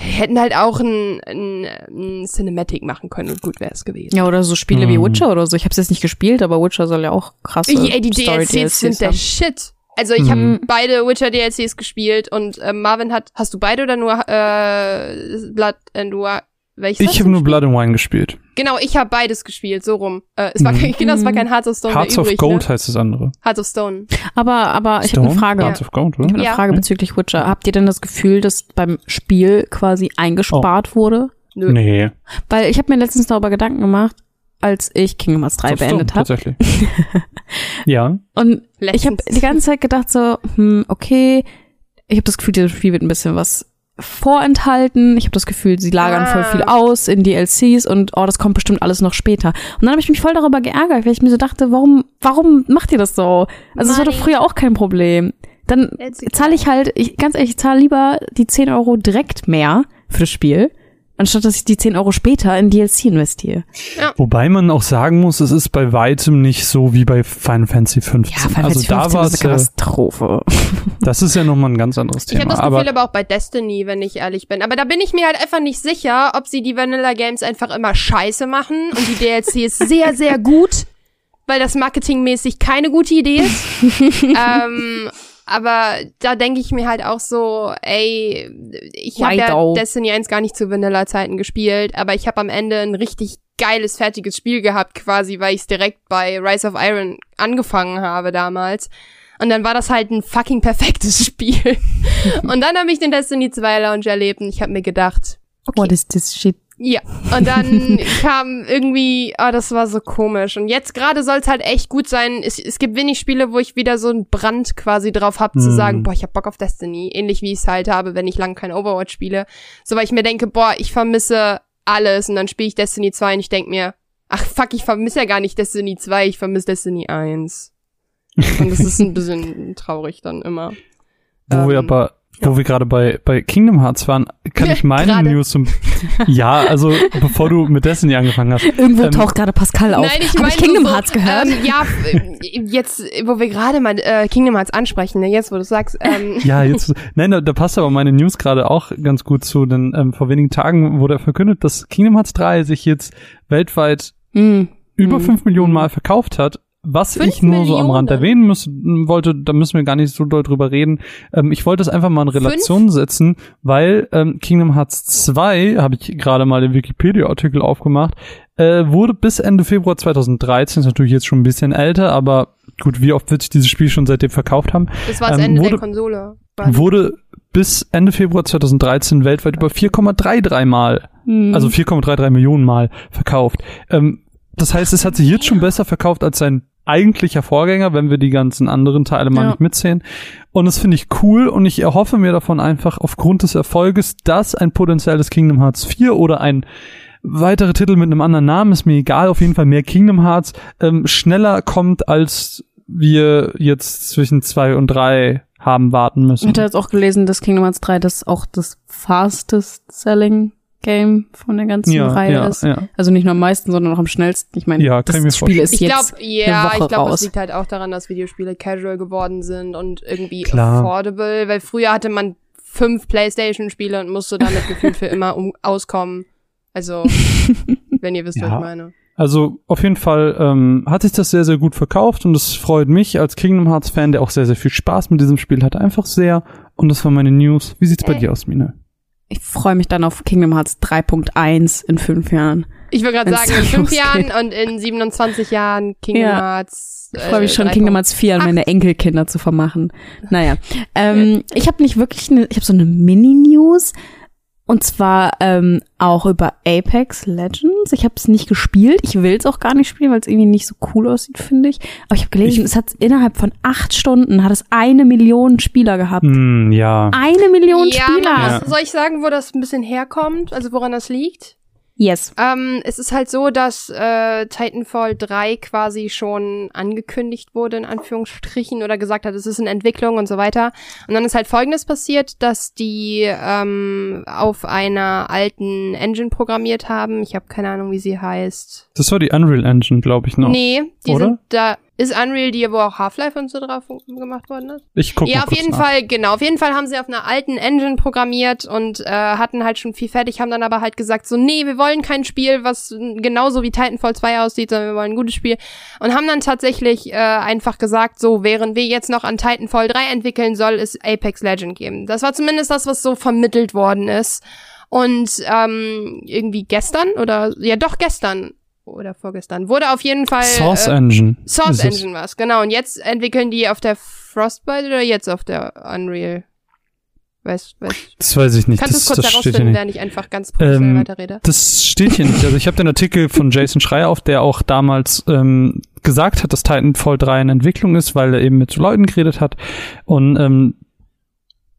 hätten halt auch ein, ein, ein Cinematic machen können und gut wäre es gewesen. Ja, oder so Spiele wie Mhm. Witcher oder so. Ich habe es jetzt nicht gespielt, aber Witcher soll ja auch krasse Ey, die Story DLCs sind der. Shit. Also ich habe Mhm. beide Witcher DLCs gespielt und äh, Marvin hat, hast du beide oder nur äh, Blood and Wine? Welches Ich habe nur? Blood and Wine gespielt. Genau, ich habe beides gespielt, so rum. Äh, es war Mhm. kein, genau, es war kein Hearts of Stone Hearts mehr of übrig, Gold ne? heißt das andere. Hearts of Stone. Aber, aber ich habe eine? Frage. Hearts of Gold, Ich habe oder? eine Ja. Frage bezüglich Witcher. Habt ihr denn das Gefühl, dass beim Spiel quasi eingespart wurde? Nö. Nee. Weil ich habe mir letztens darüber Gedanken gemacht, als ich Kingdom Hearts 3 Hearts of beendet habe. Tatsächlich. ja. Und ich habe Letztens. die ganze Zeit gedacht so, hm, okay, ich habe das Gefühl, dieses Spiel wird ein bisschen was vorenthalten. Ich habe das Gefühl, sie lagern Ah. voll viel aus in DLCs und oh, das kommt bestimmt alles noch später. Und dann habe ich mich voll darüber geärgert, weil ich mir so dachte, warum, warum macht ihr das so? Also es war doch früher auch kein Problem. Dann zahle ich halt, ich, ganz ehrlich, ich zahle lieber die 10 Euro direkt mehr für das Spiel, anstatt dass ich die 10 Euro später in DLC investiere. Wobei man auch sagen muss, es ist bei weitem nicht so wie bei Final Fantasy 15. also da war ist es eine ja, Katastrophe. das ist ja nochmal ein ganz anderes Ich habe Thema. das aber Gefühl aber auch bei Destiny, wenn ich ehrlich bin. Aber da bin ich mir halt einfach nicht sicher, ob sie die Vanilla Games einfach immer scheiße machen und die DLCs sehr, sehr gut, weil das marketingmäßig keine gute Idee ist. ähm, aber da denke ich mir halt auch so, ey, ich habe ja? Destiny 1 gar nicht zu Vanilla-Zeiten gespielt, aber ich habe am Ende ein richtig geiles, fertiges Spiel gehabt, quasi, weil ich es direkt bei Rise of Iron angefangen habe damals. Und dann war das halt ein fucking perfektes Spiel. und dann habe ich den Destiny 2 Launch erlebt und ich habe mir gedacht, What is this shit? Ja. Und dann kam irgendwie, ah, das war so komisch. Und jetzt gerade soll es halt echt gut sein. Es, es gibt wenig Spiele, wo ich wieder so einen Brand quasi drauf hab, zu Mhm. sagen, boah, ich hab Bock auf Destiny. Ähnlich wie ich es halt habe, wenn ich lang kein Overwatch spiele. So, weil ich mir denke, boah, ich vermisse alles. Und dann spiele ich Destiny 2 und ich denk mir, ach fuck, ich vermisse ja gar nicht Destiny 2, ich vermisse Destiny 1. Und das ist ein bisschen traurig dann immer. wo wir ähm, aber, wo wir gerade bei, bei Kingdom Hearts waren, kann ich meine Gerade. News zum, ja, also, bevor du mit Destiny angefangen hast. Irgendwo Ähm, taucht gerade Pascal auf. Nein, ich Hab meine ich Kingdom so, Hearts gehört? Ähm, ja, äh, jetzt, wo wir gerade mal äh, Kingdom Hearts ansprechen, ne, jetzt, wo du sagst, ähm, Ja, jetzt, nein, da, da passt aber meine News gerade auch ganz gut zu, denn ähm, vor wenigen Tagen wurde verkündet, dass Kingdom Hearts 3 sich jetzt weltweit Hm. über Mhm. 5 Millionen Mal verkauft hat. Was Fünf ich nur so am Rand Millionen? erwähnen muss, wollte, da müssen wir gar nicht so doll drüber reden. Ähm, ich wollte es einfach mal in Relation setzen, weil ähm, Kingdom Hearts 2, habe ich gerade mal den Wikipedia-Artikel aufgemacht, äh, wurde bis Ende Februar 2013, ist natürlich jetzt schon ein bisschen älter, aber gut, wie oft wird sich dieses Spiel schon seitdem verkauft haben, das war das ähm, Ende der wurde- Konsole. War- wurde bis Ende Februar 2013 weltweit über 4,33 Mal Hm. also 4,33 Millionen Mal verkauft. Ähm, das heißt, es hat sich jetzt schon besser verkauft als sein eigentlicher Vorgänger, wenn wir die ganzen anderen Teile mal Ja. nicht mitzählen. Und das finde ich cool und ich erhoffe mir davon einfach aufgrund des Erfolges, dass ein potenzielles Kingdom Hearts 4 oder ein weitere Titel mit einem anderen Namen, ist mir egal, auf jeden Fall mehr Kingdom Hearts, ähm, schneller kommt, als wir jetzt zwischen zwei und drei haben warten Ich müssen. hatte jetzt auch gelesen, dass Kingdom Hearts 3 das auch das fastest selling Game von der ganzen Ja, Reihe ja, ist. ja. Also nicht nur am meisten, sondern auch am schnellsten. Ich meine, Ja, das Spiel vorstellen. ist ich jetzt glaube, ja, Woche ich glaube, es liegt halt auch daran, dass Videospiele casual geworden sind und irgendwie Klar. affordable, weil früher hatte man fünf Playstation-Spiele und musste damit gefühlt für immer um, auskommen. Also, wenn ihr wisst, was ich meine. Also auf jeden Fall ähm, hat sich das sehr, sehr gut verkauft und es freut mich als Kingdom Hearts Fan, der auch sehr, sehr viel Spaß mit diesem Spiel hatte, einfach sehr. Und das war meine News. Wie sieht's bei Äh. dir aus, Mine? Ich freue mich dann auf Kingdom Hearts 3.1 in fünf Jahren. Ich würde gerade sagen, in fünf. Jahren und in 27 Jahren Kingdom Ja. Hearts. Ich freue mich äh, schon, Kingdom Hearts 4 an meine Enkelkinder zu vermachen. Naja, ähm, ich habe nicht wirklich, eine, ich habe so eine Mini-News und zwar ähm, auch über Apex Legends. Ich habe es nicht gespielt, ich will es auch gar nicht spielen, weil es irgendwie nicht so cool aussieht, finde ich. Aber ich habe gelesen, Ich- es hat innerhalb von acht Stunden hat es eine Million Spieler gehabt. Hm, ja. Eine Million Ja, Spieler. Ja. soll ich sagen, wo das ein bisschen herkommt? Also woran das liegt? Yes. Ähm, es ist halt so, dass äh, Titanfall 3 quasi schon angekündigt wurde, in Anführungsstrichen, oder gesagt hat, es ist in Entwicklung und so weiter. Und dann ist halt folgendes passiert, dass die ähm, auf einer alten Engine programmiert haben. Ich habe keine Ahnung, wie sie heißt. Das war die Unreal Engine, glaube ich noch. Nee, die Oder? sind da. Ist Unreal die, wo auch Half-Life und so drauf gemacht worden ist? Ich gucke Ja, auf jeden Fall, genau. Auf jeden Fall haben sie auf einer alten Engine programmiert und äh, hatten halt schon viel fertig, haben dann aber halt gesagt, so, nee, wir wollen kein Spiel, was genauso wie Titanfall 2 aussieht, sondern wir wollen ein gutes Spiel. Und haben dann tatsächlich äh, einfach gesagt, so, während wir jetzt noch an Titanfall 3 entwickeln, soll es Apex Legend geben. Das war zumindest das, was so vermittelt worden ist. Und ähm, irgendwie gestern oder ja doch gestern oder vorgestern wurde auf jeden Fall Source äh, Engine. Source es. Engine war's, genau. Und jetzt entwickeln die auf der Frostbite oder jetzt auf der Unreal? Weißt, weißt, Das weiß ich nicht. kannst du es kurz herausfinden, nicht. während ich einfach ganz professionell Ähm, weiterrede? Das steht hier nicht. Also ich habe den Artikel von Jason Schreier auf, der auch damals ähm, gesagt hat, dass Titanfall 3 in Entwicklung ist, weil er eben mit Leuten geredet hat. Und ähm,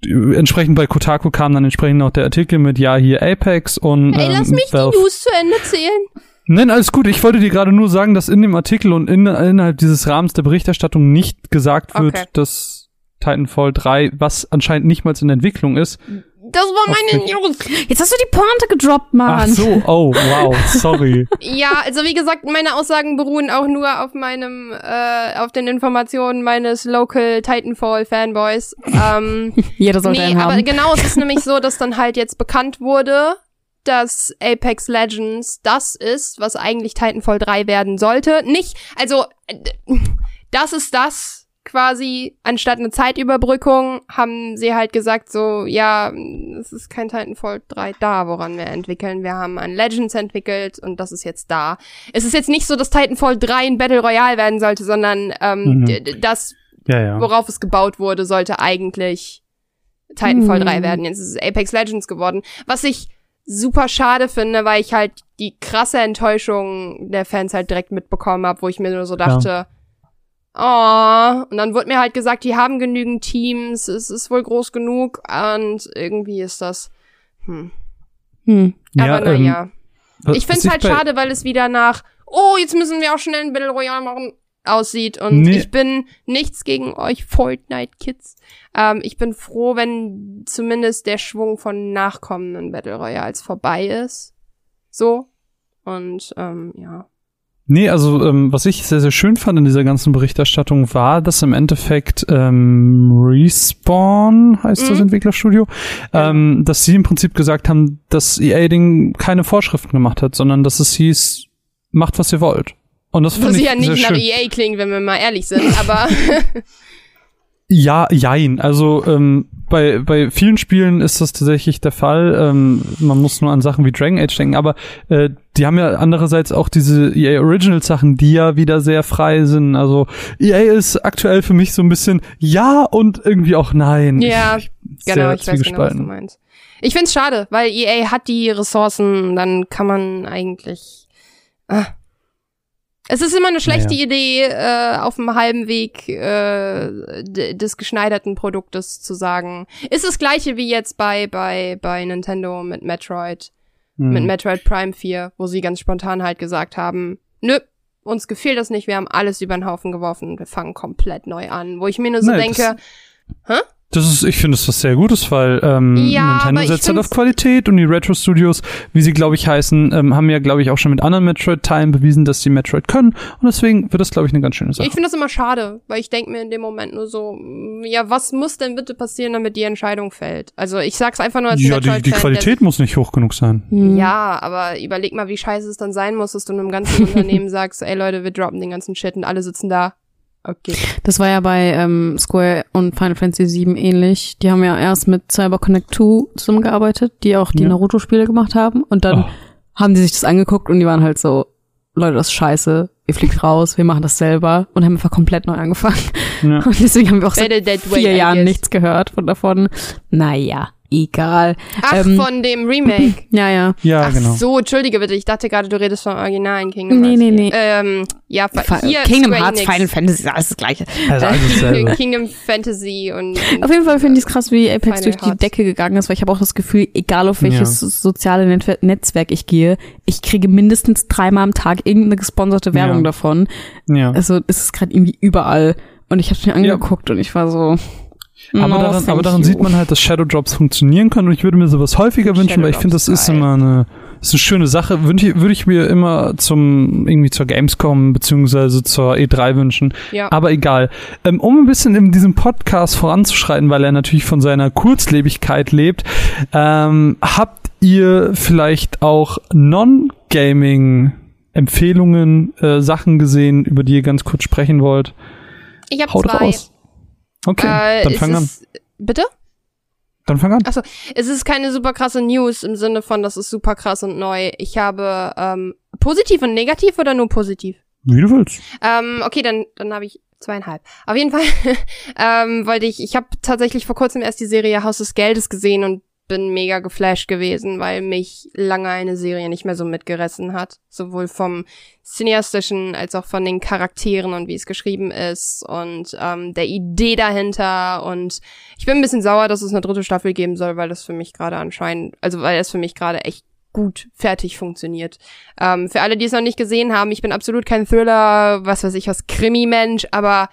entsprechend bei Kotaku kam dann entsprechend noch der Artikel mit ja hier Apex und Ey, ähm, lass mich Valve. die News zu Ende zählen. Nein, alles gut. Ich wollte dir gerade nur sagen, dass in dem Artikel und in, innerhalb dieses Rahmens der Berichterstattung nicht gesagt wird, Okay. dass Titanfall 3, was anscheinend nicht mal in Entwicklung ist. Das war meine Okay. News. Jetzt hast du die Pointe gedroppt, Ach Mann. so, oh, wow, sorry. Ja, also wie gesagt, meine Aussagen beruhen auch nur auf meinem, äh, auf den Informationen meines Local Titanfall Fanboys. Ähm, Jeder sollte nee, einen aber haben. genau, es ist nämlich so, dass dann halt jetzt bekannt wurde, dass Apex Legends das ist, was eigentlich Titanfall 3 werden sollte. Nicht, also, äh, das ist das quasi, anstatt eine Zeitüberbrückung, haben sie halt gesagt so, ja, es ist kein Titanfall 3 da, woran wir entwickeln. Wir haben an Legends entwickelt und das ist jetzt da. Es ist jetzt nicht so, dass Titanfall 3 ein Battle Royale werden sollte, sondern ähm, Mhm. das, Ja, ja. worauf es gebaut wurde, sollte eigentlich Titanfall Hm. 3 werden. Jetzt ist es Apex Legends geworden. Was ich super schade finde, weil ich halt die krasse Enttäuschung der Fans halt direkt mitbekommen habe, wo ich mir nur so dachte, oh, und dann wurde mir halt gesagt, die haben genügend Teams, es ist wohl groß genug und irgendwie ist das, hm. Hm. Aber ähm, naja. was- Ich finde es halt schade, weil es wieder nach, oh, jetzt müssen wir auch schnell ein Battle Royale machen, aussieht. Und Nee. ich bin nichts gegen euch Fortnite-Kids. Ähm, ich bin froh, wenn zumindest der Schwung von nachkommenden Battle Royals vorbei ist. So. Und ähm, ja. Nee, also ähm, was ich sehr, sehr schön fand in dieser ganzen Berichterstattung war, dass im Endeffekt ähm, Respawn heißt das Mhm. Entwicklerstudio, ähm, dass sie im Prinzip gesagt haben, dass EA-Ding keine Vorschriften gemacht hat, sondern dass es hieß, macht was ihr wollt. Und das Was ich ja sehr nicht nach schön. EA klingt, wenn wir mal ehrlich sind, aber Ja, jein. Also ähm, bei, bei vielen Spielen ist das tatsächlich der Fall. Ähm, man muss nur an Sachen wie Dragon Age denken, aber äh, die haben ja andererseits auch diese EA Original Sachen, die ja wieder sehr frei sind. Also EA ist aktuell für mich so ein bisschen ja und irgendwie auch nein. Ja, ich, ich, genau, ich weiß genau, was du meinst. Ich find's schade, weil EA hat die Ressourcen, dann kann man eigentlich. Ah. Es ist immer eine schlechte Naja. Idee, äh, auf dem halben Weg äh, des geschneiderten Produktes zu sagen. Ist das gleiche wie jetzt bei bei bei Nintendo mit Metroid, Hm. mit Metroid Prime 4, wo sie ganz spontan halt gesagt haben, nö, uns gefiel das nicht, wir haben alles über den Haufen geworfen wir fangen komplett neu an. Wo ich mir nur so Nee, denke, Das ist, ich finde, das was sehr Gutes, weil ähm, Ja, Nintendo setzt halt auf Qualität und die Retro Studios, wie sie glaube ich heißen, ähm, haben ja glaube ich auch schon mit anderen Metroid-Teilen bewiesen, dass sie Metroid können und deswegen wird das glaube ich eine ganz schöne Sache. Ich finde das immer schade, weil ich denke mir in dem Moment nur so, mm, ja, was muss denn bitte passieren, damit die Entscheidung fällt? Also ich sag's einfach nur als ja, die, die Qualität muss nicht hoch genug sein. Hm. Der, ja, aber überleg mal, wie scheiße es dann sein muss, dass du einem ganzen Unternehmen sagst, ey Leute, wir droppen den ganzen Shit und alle sitzen da. Okay. Das war ja bei ähm, Square und Final Fantasy VII ähnlich. Die haben ja erst mit Cyber Connect 2 zusammengearbeitet, die auch die Ja. Naruto-Spiele gemacht haben. Und dann Oh. haben die sich das angeguckt und die waren halt so, Leute, das ist scheiße, ihr fliegt raus, wir machen das selber und haben einfach komplett neu angefangen. Ja. Und deswegen haben wir auch seit vier Jahren nichts gehört von davon. Naja, egal. Ach, Ähm, von dem Remake. Ja, ja. Ja, Ach genau. so, entschuldige bitte, ich dachte gerade, du redest vom originalen Kingdom Nee, Hearts. nee, nee. Ähm, ja, hier Kingdom Square Hearts, Enix. Final Fantasy, ist alles das gleiche. Also alles Kingdom, dasselbe. Kingdom Fantasy und, und Auf jeden Fall finde ich es krass, wie Apex Final durch die Hearts. Decke gegangen ist, weil ich habe auch das Gefühl, egal auf welches Ja. soziale Net Netzwerk ich gehe, ich kriege mindestens dreimal am Tag irgendeine gesponserte Werbung Ja. davon. Ja. Also es ist gerade irgendwie überall. Und ich habe mir angeguckt und ich war so. Aber, no, daran, aber daran sieht man halt, dass Shadow Drops funktionieren können und ich würde mir sowas häufiger wünschen, weil ich finde, das ist immer eine, ist eine schöne Sache. Würde ich, mir immer zum, irgendwie zur Gamescom beziehungsweise zur E3 wünschen. ja. Aber egal. Ähm, um ein bisschen in diesem Podcast voranzuschreiten, weil er natürlich von seiner Kurzlebigkeit lebt, ähm, habt ihr vielleicht auch Non-Gaming Empfehlungen, äh, Sachen gesehen, über die ihr ganz kurz sprechen wollt? ich habe zwei. raus. Okay, Äh, dann fang an. Bitte? Dann fang an. Achso, es ist keine super krasse News im Sinne von, das ist super krass und neu. Ich habe ähm, positiv und negativ oder nur positiv? Wie du willst. Ähm, okay, dann, dann habe ich zweieinhalb. Auf jeden Fall ähm, wollte ich, ich habe tatsächlich vor kurzem erst die Serie Haus des Geldes gesehen und bin mega geflasht gewesen, weil mich lange eine Serie nicht mehr so mitgerissen hat. Sowohl vom cineastischen als auch von den Charakteren und wie es geschrieben ist und ähm, der Idee dahinter. Und ich bin ein bisschen sauer, dass es eine dritte Staffel geben soll, weil das für mich gerade anscheinend, also weil es für mich gerade echt gut fertig funktioniert. Ähm, für alle, die es noch nicht gesehen haben, ich bin absolut kein Thriller, was weiß ich, was Krimi-Mensch, aber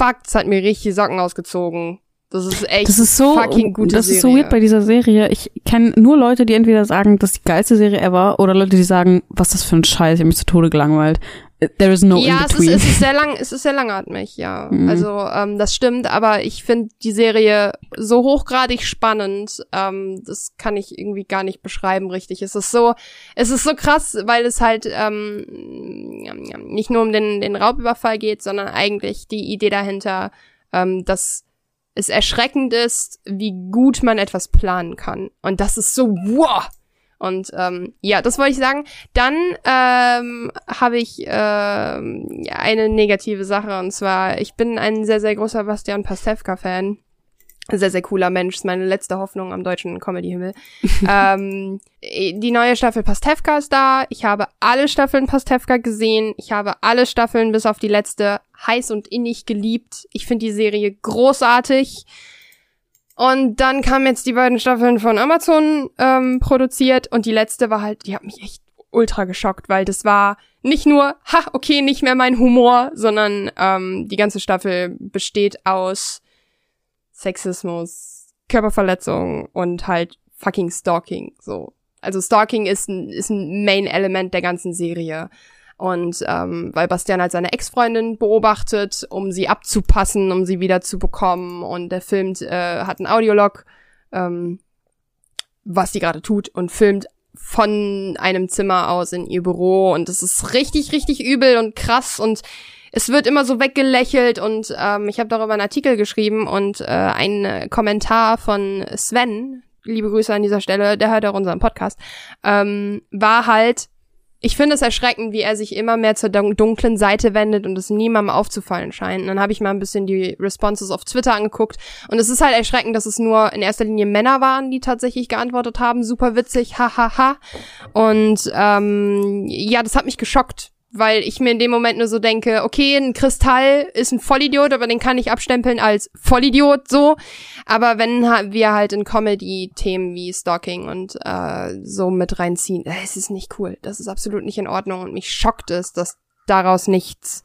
Fakt, es hat mir richtig Socken ausgezogen. Das ist echt Das ist so, fucking gute das ist so weird bei dieser Serie. Ich kenne nur Leute, die entweder sagen, das ist die geilste Serie ever, oder Leute, die sagen, was ist das für ein Scheiß, ich hab mich zu Tode gelangweilt. There is no ja, in es ist, between. es ist sehr lang, es ist sehr langatmig, ja. Mhm. Also ähm, das stimmt, aber ich finde die Serie so hochgradig spannend, ähm, das kann ich irgendwie gar nicht beschreiben, richtig. Es ist so, es ist so krass, weil es halt ähm, ja, ja, nicht nur um den, den Raubüberfall geht, sondern eigentlich die Idee dahinter, ähm, dass es erschreckend ist, wie gut man etwas planen kann. Und das ist so, wow! Und ähm, ja, das wollte ich sagen. Dann ähm, habe ich ähm, ja, eine negative Sache und zwar, ich bin ein sehr, sehr großer Bastian Pastewka-Fan. Sehr, sehr cooler Mensch, ist meine letzte Hoffnung am deutschen Comedy-Himmel. ähm, die neue Staffel Pastewka ist da. Ich habe alle Staffeln Pastewka gesehen. Ich habe alle Staffeln bis auf die letzte heiß und innig geliebt. Ich finde die Serie großartig. Und dann kamen jetzt die beiden Staffeln von Amazon ähm, produziert und die letzte war halt, die hat mich echt ultra geschockt, weil das war nicht nur, ha, okay, nicht mehr mein Humor, sondern ähm, die ganze Staffel besteht aus Sexismus, Körperverletzung und halt fucking Stalking. So, also Stalking ist ein, ist ein Main-Element der ganzen Serie. Und ähm, weil Bastian halt seine Ex-Freundin beobachtet, um sie abzupassen, um sie wieder zu bekommen. Und er filmt, äh, hat einen Audiolog, ähm, was sie gerade tut, und filmt von einem Zimmer aus in ihr Büro. Und das ist richtig, richtig übel und krass. Und es wird immer so weggelächelt. Und ähm, ich habe darüber einen Artikel geschrieben und äh, ein Kommentar von Sven, liebe Grüße an dieser Stelle, der hört auch unseren Podcast, ähm, war halt, ich finde es erschreckend, wie er sich immer mehr zur dun- dunklen Seite wendet und es niemandem aufzufallen scheint. Und dann habe ich mal ein bisschen die Responses auf Twitter angeguckt und es ist halt erschreckend, dass es nur in erster Linie Männer waren, die tatsächlich geantwortet haben. Super witzig, hahaha. Ha, ha. Und ähm, ja, das hat mich geschockt, weil ich mir in dem Moment nur so denke, okay, ein Kristall ist ein Vollidiot, aber den kann ich abstempeln als Vollidiot so. Aber wenn wir halt in Comedy-Themen wie Stalking und äh, so mit reinziehen, äh, es ist nicht cool. Das ist absolut nicht in Ordnung und mich schockt es, dass daraus nichts,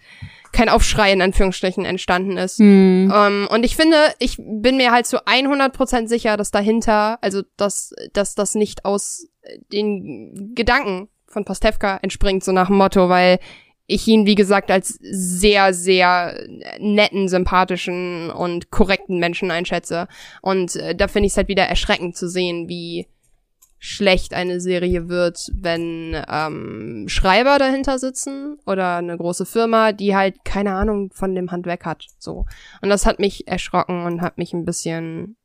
kein Aufschrei in Anführungsstrichen entstanden ist. Hm. Ähm, und ich finde, ich bin mir halt zu 100% sicher, dass dahinter, also dass, dass das nicht aus den Gedanken von Pastewka entspringt, so nach dem Motto, weil ich ihn, wie gesagt, als sehr, sehr netten, sympathischen und korrekten Menschen einschätze. Und äh, da finde ich es halt wieder erschreckend zu sehen, wie schlecht eine Serie wird, wenn ähm, Schreiber dahinter sitzen oder eine große Firma, die halt keine Ahnung von dem Handwerk hat. So. Und das hat mich erschrocken und hat mich ein bisschen,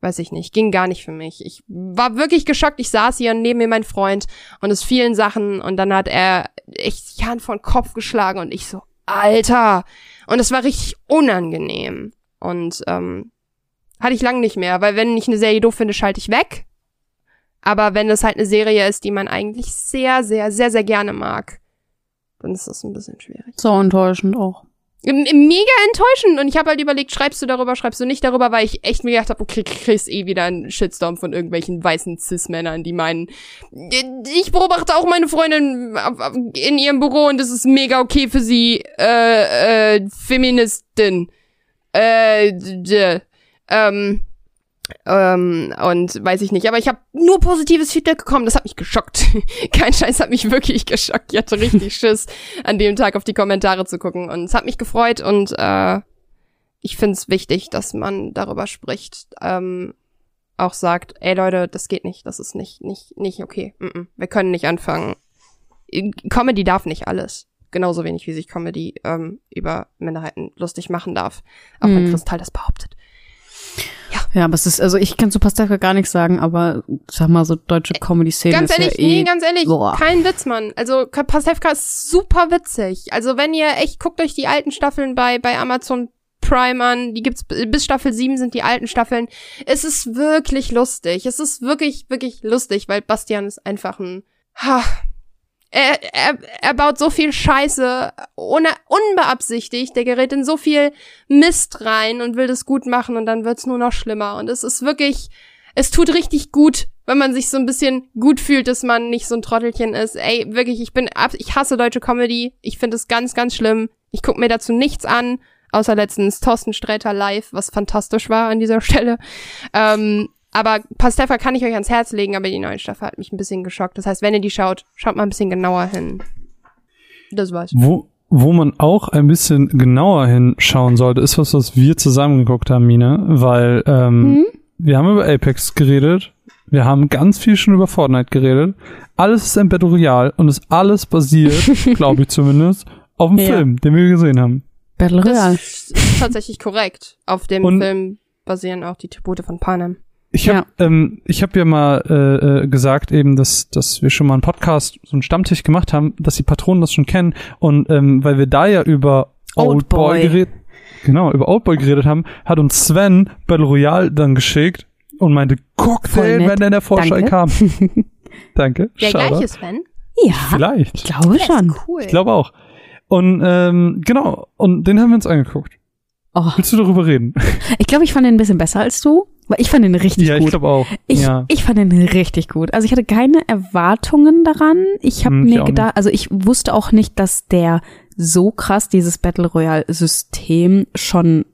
weiß ich nicht, ging gar nicht für mich. Ich war wirklich geschockt. Ich saß hier und neben mir mein Freund und es vielen Sachen und dann hat er echt die Hand vor den Kopf geschlagen und ich so, Alter! Und es war richtig unangenehm. Und ähm, Hatte ich lang nicht mehr, weil wenn ich eine Serie doof finde, schalte ich weg. Aber wenn es halt eine Serie ist, die man eigentlich sehr, sehr, sehr, sehr gerne mag, dann ist das ein bisschen schwierig. So enttäuschend auch. Mega enttäuschend. Und ich habe halt überlegt, schreibst du darüber, schreibst du nicht darüber, weil ich echt mir gedacht habe, okay, kriegst eh wieder einen Shitstorm von irgendwelchen weißen Cis-Männern, die meinen, ich beobachte auch meine Freundin in ihrem Büro und es ist mega okay für sie, äh, äh, Feministin. Äh, ähm, ähm, und weiß ich nicht. Aber ich habe nur positives Feedback bekommen. Das hat mich geschockt. Kein Scheiß hat mich wirklich geschockt. Ich hatte richtig Schiss, an dem Tag auf die Kommentare zu gucken. Und es hat mich gefreut und äh, ich finde es wichtig, dass man darüber spricht. Ähm, auch sagt, ey Leute, das geht nicht, das ist nicht, nicht, nicht okay. Mm -mm. Wir können nicht anfangen. Comedy darf nicht alles. Genauso wenig, wie sich Comedy ähm, über Minderheiten lustig machen darf. Auch wenn Mhm. Kristall das behauptet. Ja, aber es ist, also ich kann zu Pastewka gar nichts sagen, aber sag mal, so deutsche Comedy-Szene Ganz ist ehrlich, ja eh. nee, ganz ehrlich, Boah. kein Witz, Mann. Also Pastewka ist super witzig. Also wenn ihr echt guckt euch die alten Staffeln bei bei Amazon Prime an, die gibt's bis Staffel 7 sind die alten Staffeln. Es ist wirklich lustig. Es ist wirklich wirklich lustig, weil Bastian ist einfach ein ha, er, er, er baut so viel Scheiße ohne, unbeabsichtigt. Der gerät in so viel Mist rein und will das gut machen und dann wird's nur noch schlimmer. Und es ist wirklich, es tut richtig gut, wenn man sich so ein bisschen gut fühlt, dass man nicht so ein Trottelchen ist. Ey, wirklich, ich bin ab, ich hasse deutsche Comedy. Ich finde es ganz, ganz schlimm. Ich guck mir dazu nichts an, außer letztens Thorsten Sträter live, was fantastisch war an dieser Stelle. Ähm, aber Pastewka kann ich euch ans Herz legen, aber die neue Staffel hat mich ein bisschen geschockt. Das heißt, wenn ihr die schaut, schaut mal ein bisschen genauer hin. Das war's. Wo, wo man auch ein bisschen genauer hinschauen sollte, ist was, was wir zusammen geguckt haben, Mina, weil ähm, Mhm. wir haben über Apex geredet, wir haben ganz viel schon über Fortnite geredet. Alles ist ein Battle Royale und ist alles basiert, glaube ich zumindest, auf dem Ja. Film, den wir gesehen haben. Battle Royale. Das ist tatsächlich korrekt. Auf dem Und- Film basieren auch die Tribute von Panem. Ich habe ähm, ich hab ja mal äh, äh, gesagt eben, dass dass wir schon mal einen Podcast, so einen Stammtisch gemacht haben, dass die Patronen das schon kennen und ähm, weil wir da ja über Oldboy. Oldboy geredet, genau über Oldboy geredet haben, hat uns Sven Battle Royale dann geschickt und meinte, guck den, wenn der der Vorschau Danke. kam. Danke. Der Shoutout. gleiche Sven? Ja, Vielleicht. ich glaube schon. cool. Ich glaube auch. Und ähm, genau, und den haben wir uns angeguckt. Oh, Willst du darüber reden? ich glaube, ich fand den ein bisschen besser als du, weil ich fand den richtig ja, ich gut. glaube auch. Ich, ja. ich fand den richtig gut. Also ich hatte keine Erwartungen daran. Ich habe Hm, ich mir gedacht, also ich wusste auch nicht, dass der so krass dieses Battle Royale System schon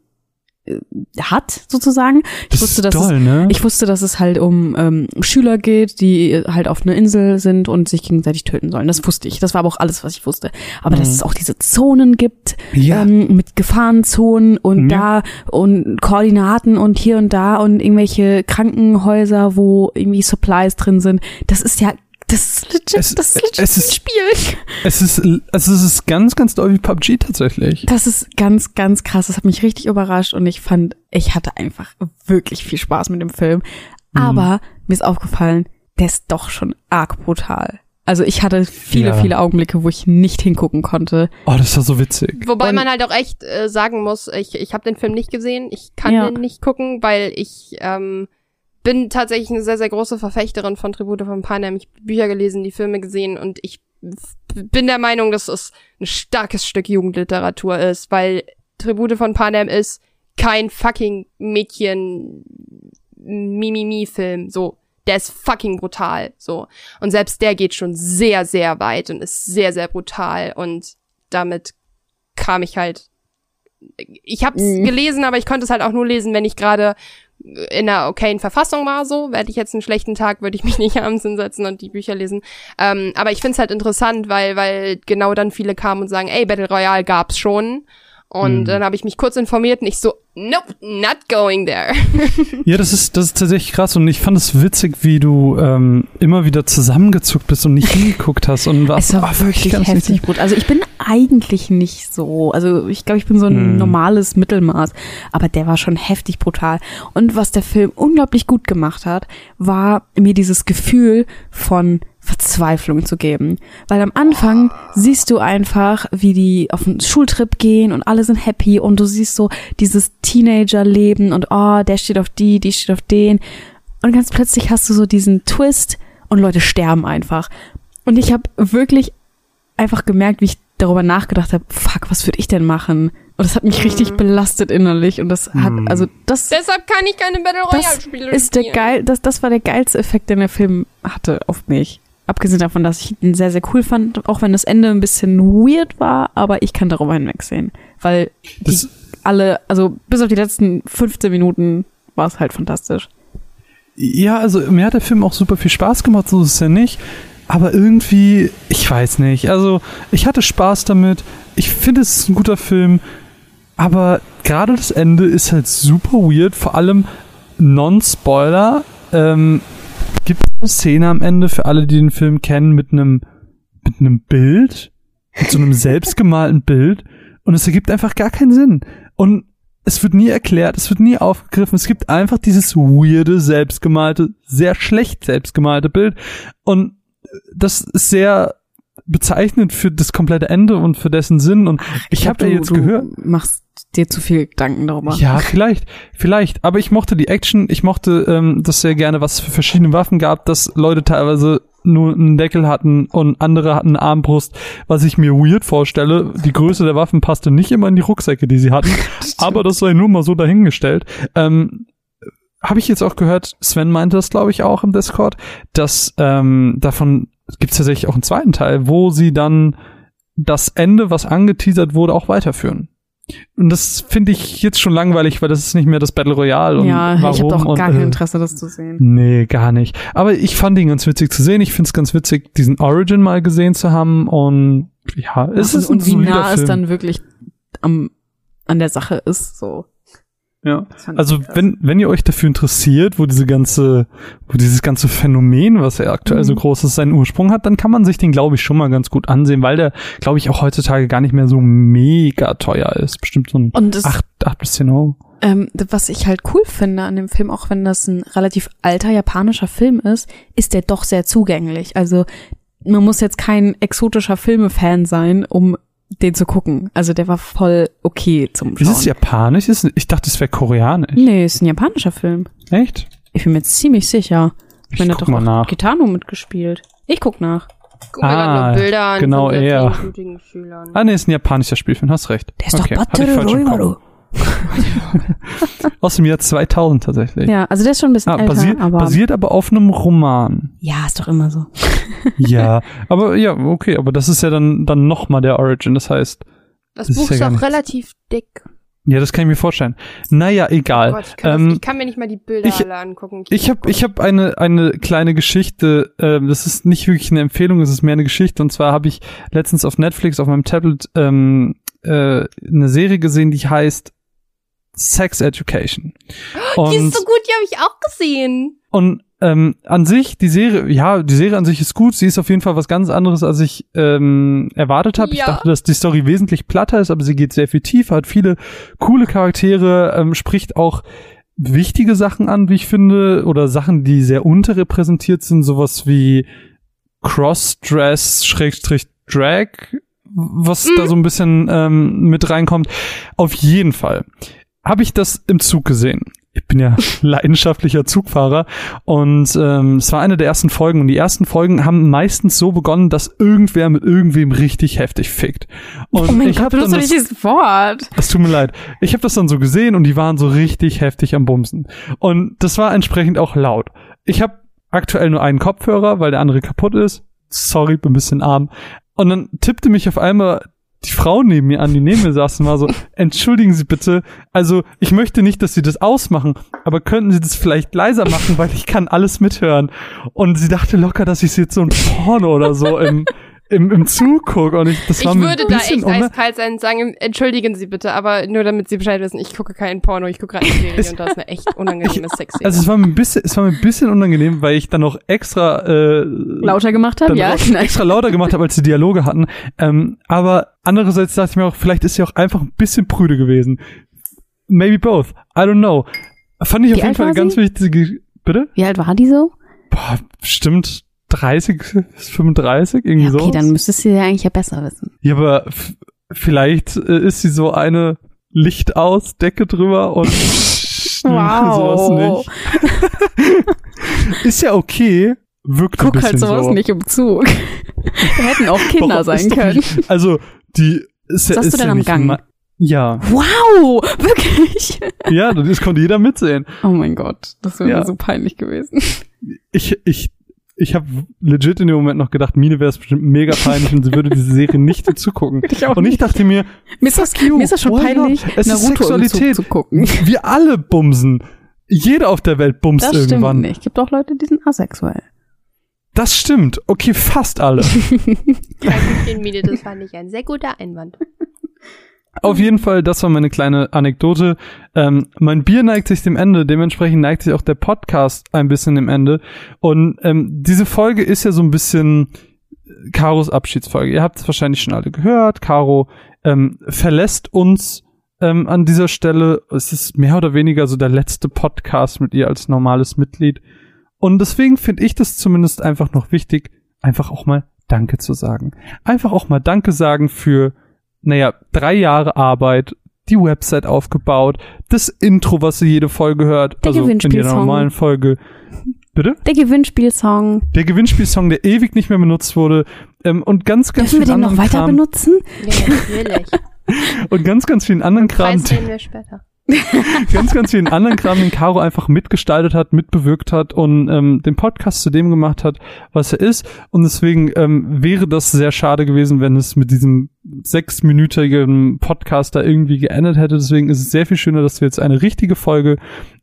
hat, sozusagen. Ich das wusste, ist dass es toll, ne? Ich wusste, dass es halt um ähm, Schüler geht, die halt auf einer Insel sind und sich gegenseitig töten sollen. Das wusste ich. Das war aber auch alles, was ich wusste. Aber dass Mhm. es auch diese Zonen gibt Ja. ähm, mit Gefahrenzonen und Ja. da und Koordinaten und hier und da und irgendwelche Krankenhäuser, wo irgendwie Supplies drin sind. Das ist ja, das ist legit, Es- das ist legit es ist- ein Spiel. Es ist, also es ist ganz, ganz doll wie PUBG tatsächlich. Das ist ganz, ganz krass. Das hat mich richtig überrascht und ich fand, ich hatte einfach wirklich viel Spaß mit dem Film. Mhm. Aber mir ist aufgefallen, der ist doch schon arg brutal. Also ich hatte viele, Ja. viele Augenblicke, wo ich nicht hingucken konnte. Oh, das war so witzig. Wobei Und- man halt auch echt äh, sagen muss, ich, ich habe den Film nicht gesehen, ich kann Ja. den nicht gucken, weil ich ähm, bin tatsächlich eine sehr, sehr große Verfechterin von Tribute von Panem. Ich habe Bücher gelesen, die Filme gesehen und ich bin der Meinung, dass es ein starkes Stück Jugendliteratur ist, weil Tribute von Panem ist kein fucking Mädchen Mimimi-Film, so. Der ist fucking brutal, so. Und selbst der geht schon sehr, sehr weit und ist sehr, sehr brutal und damit kam ich halt. Ich habe es Mhm. gelesen, aber ich konnte es halt auch nur lesen, wenn ich gerade in einer okayen Verfassung war. So werde ich jetzt einen schlechten Tag, würde ich mich nicht abends hinsetzen und die Bücher lesen. Ähm, aber ich find's halt interessant, weil weil genau dann viele kamen und sagen, ey, Battle Royale gab's schon. Und Mhm. dann habe ich mich kurz informiert und ich so, nope, not going there. Ja, das ist, das ist tatsächlich krass und ich fand es witzig, wie du ähm, immer wieder zusammengezuckt bist und nicht hingeguckt hast und warst Es war oh, wirklich heftig gut. Also ich bin eigentlich nicht so, also ich glaube, ich bin so ein Hm. normales Mittelmaß, aber der war schon heftig brutal. Und was der Film unglaublich gut gemacht hat, war mir dieses Gefühl von Verzweiflung zu geben. Weil am Anfang siehst du einfach, wie die auf einen Schultrip gehen und alle sind happy und du siehst so dieses Teenager-Leben und oh, der steht auf die, die steht auf den. Und ganz plötzlich hast du so diesen Twist und Leute sterben einfach. Und ich habe wirklich einfach gemerkt, wie ich darüber nachgedacht habe, fuck, was würde ich denn machen? Und das hat mich richtig Mhm. belastet innerlich und das hat, Mhm. also das Deshalb kann ich keine Battle Royale das Spiele ist der spielen. geil, das, das war der geilste Effekt, den der Film hatte auf mich. Abgesehen davon, dass ich ihn sehr, sehr cool fand, auch wenn das Ende ein bisschen weird war, aber ich kann darüber hinwegsehen. Weil die Das- alle, also bis auf die letzten 15 Minuten war es halt fantastisch. Ja, also mir hat der Film auch super viel Spaß gemacht, so ist es ja nicht. Aber irgendwie, ich weiß nicht. Also ich hatte Spaß damit. Ich finde, es ist ein guter Film. Aber gerade das Ende ist halt super weird. Vor allem Non-Spoiler. Ähm, gibt es eine Szene am Ende für alle, die den Film kennen, mit einem mit einem Bild, mit so einem selbstgemalten Bild. Und es ergibt einfach gar keinen Sinn. Und es wird nie erklärt, es wird nie aufgegriffen. Es gibt einfach dieses weirde, selbstgemalte, sehr schlecht selbstgemalte Bild. Und das ist sehr bezeichnend für das komplette Ende und für dessen Sinn. Und ich habe ja jetzt du gehört. machst dir zu viel Gedanken darüber. Ja, vielleicht, vielleicht. Aber ich mochte die Action. Ich mochte ähm, das sehr gerne, was es für verschiedene Waffen gab, dass Leute teilweise nur einen Deckel hatten und andere hatten eine Armbrust, was ich mir weird vorstelle. Die Größe der Waffen passte nicht immer in die Rucksäcke, die sie hatten. aber das sei nur mal so dahingestellt. Ähm, habe ich jetzt auch gehört, Sven meinte das, glaube ich, auch im Discord, dass ähm, davon gibt es tatsächlich auch einen zweiten Teil, wo sie dann das Ende, was angeteasert wurde, auch weiterführen. Und das finde ich jetzt schon langweilig, weil das ist nicht mehr das Battle Royale. Und ja, warum ich habe doch und, gar kein äh, Interesse, das zu sehen. Nee, gar nicht. Aber ich fand ihn ganz witzig zu sehen. Ich finde es ganz witzig, diesen Origin mal gesehen zu haben. Und ja, es und, ist ein und wie nah es Film. dann wirklich am, an der Sache ist, so. Ja. Also wenn, wenn ihr euch dafür interessiert, wo diese ganze, wo dieses ganze Phänomen, was ja aktuell so Mhm. groß ist, seinen Ursprung hat, dann kann man sich den, glaube ich, schon mal ganz gut ansehen, weil der, glaube ich, auch heutzutage gar nicht mehr so mega teuer ist. Bestimmt so ein 8, 8 bis 10 Euro. ähm, was ich halt cool finde an dem Film, auch wenn das ein relativ alter japanischer Film ist, ist der doch sehr zugänglich. Also man muss jetzt kein exotischer Filme-Fan sein, um den zu gucken. Also der war voll okay zum Ist Schauen. es japanisch? Ist, ich dachte, es wäre koreanisch. Nee, ist ein japanischer Film. Echt? Ich bin mir ziemlich sicher. Ich meine, da guck hat doch mal nach. Kitano mitgespielt. Ich guck nach. Guck mir grad Ah, nur Bilder an genau, er. Schülern. Ah, nee, ist ein japanischer Spielfilm, hast recht. Der ist okay, doch im Kopf. Aus dem Jahr 2000 tatsächlich. Ja, also der ist schon ein bisschen Ah, älter, basiert, aber basiert aber auf einem Roman. ja, ist doch immer so. Ja, aber ja, okay, aber das ist ja dann, dann nochmal der Origin, das heißt, Das, das ist Buch ja ist auch relativ dick. ja, das kann ich mir vorstellen. Naja, egal. Oh Gott, ich, kann Ähm, das, ich kann mir nicht mal die Bilder ich- alle angucken. Ich habe ich hab eine, eine kleine Geschichte, ähm, das ist nicht wirklich eine Empfehlung, es ist mehr eine Geschichte. Und zwar habe ich letztens auf Netflix auf meinem Tablet ähm, äh, eine Serie gesehen, die heißt Sex Education. Und, die ist so gut, die habe ich auch gesehen. und ähm, an sich, die Serie, ja, die Serie an sich ist gut, sie ist auf jeden Fall was ganz anderes, als ich ähm, erwartet habe. Ich Ja. dachte, dass die Story wesentlich platter ist, aber sie geht sehr viel tiefer, hat viele coole Charaktere, ähm, spricht auch wichtige Sachen an, wie ich finde, oder Sachen, die sehr unterrepräsentiert sind, sowas wie Crossdress, Schrägstrich Drag, was da so ein bisschen ähm, mit reinkommt. Auf jeden Fall habe ich das im Zug gesehen. Ich bin ja leidenschaftlicher Zugfahrer und ähm, es war eine der ersten Folgen und die ersten Folgen haben meistens so begonnen, dass irgendwer mit irgendwem richtig heftig fickt. Und oh mein ich Gott, benutzt das, nicht dieses Wort? es tut mir leid. Ich habe das dann so gesehen und die waren so richtig heftig am Bumsen. Und das war entsprechend auch laut. Ich habe aktuell nur einen Kopfhörer, weil der andere kaputt ist. Sorry, bin ein bisschen arm. Und dann tippte mich auf einmal die Frau neben mir an, die neben mir saß und war so, entschuldigen Sie bitte, also ich möchte nicht, dass Sie das ausmachen, aber könnten Sie das vielleicht leiser machen, weil ich kann alles mithören. Und sie dachte locker, dass ich jetzt so ein Porno oder so im, im, im Zug gucke. Und ich, das war Ich würde ein da echt unne- eiskalt sein und sagen, entschuldigen Sie bitte, aber nur damit Sie Bescheid wissen, ich gucke keinen Porno, ich gucke gerade eine Serie und da ist eine echt unangenehme Sexszene. Also es war mir ein bisschen, es war mir ein bisschen unangenehm, weil ich dann noch extra äh, Lauter gemacht habe? Ja, auch extra lauter gemacht habe, als die Dialoge hatten. Ähm, aber andererseits dachte ich mir auch, vielleicht ist sie auch einfach ein bisschen prüde gewesen. Maybe both. I don't know. Fand ich Wie auf jeden Fall eine ganz wichtige. Bitte? Wie alt war die so? Boah, bestimmt 30 bis 35, irgendwie Ja, so. okay, dann müsstest du ja eigentlich ja besser wissen. Ja, aber vielleicht äh, ist sie so eine Licht aus, Decke drüber und sowas nicht. Ist ja okay, wirkt ein Guck bisschen halt sowas so. nicht im Zug. Wir hätten auch Kinder Warum? sein können. Nicht, also, die ist ja, Was hast ist du denn ja am Gang? ma- Ja, Wow, wirklich? ja, das konnte jeder mitsehen. Oh mein Gott, das wäre Ja. so peinlich gewesen. Ich, ich, ich habe legit in dem Moment noch gedacht, Mine wäre es bestimmt mega peinlich und sie würde diese Serie nicht zugucken. Ich auch Und ich dachte mir, Mir ist das, you, mir ist das schon peinlich, not? Es ist Naruto Zug Sexualität. zu gucken. wir alle bumsen. Jeder auf der Welt bumst Das irgendwann. stimmt nicht. Gibt auch Leute, die sind asexuell. Das stimmt. Okay, fast alle. Danke, Mine, das fand ich ein sehr guter Einwand. Auf jeden Fall, das war meine kleine Anekdote. Ähm, mein Bier neigt sich dem Ende, dementsprechend neigt sich auch der Podcast ein bisschen dem Ende. Und ähm, diese Folge ist ja so ein bisschen Karos Abschiedsfolge. Ihr habt es wahrscheinlich schon alle gehört. Caro ähm, verlässt uns ähm, an dieser Stelle. Es ist mehr oder weniger so der letzte Podcast mit ihr als normales Mitglied. Und deswegen finde ich das zumindest einfach noch wichtig, einfach auch mal Danke zu sagen. Einfach auch mal Danke sagen für naja, drei Jahre Arbeit, die Website aufgebaut, das Intro, was ihr jede Folge hört, Der also in jeder normalen Folge. Bitte? Der Gewinnspielsong. Der Gewinnspielsong, der ewig nicht mehr benutzt wurde. Ähm, und ganz, ganz Dürfen wir den noch weiter Kram. benutzen? Ja, natürlich. Und ganz, ganz vielen anderen Kram, reden wir später. ganz, ganz vielen anderen Kram, den Caro einfach mitgestaltet hat, mitbewirkt hat und ähm, den Podcast zu dem gemacht hat, was er ist. Und deswegen ähm, wäre das sehr schade gewesen, wenn es mit diesem sechsminütigen Podcast da irgendwie geendet hätte. Deswegen ist es sehr viel schöner, dass wir jetzt eine richtige Folge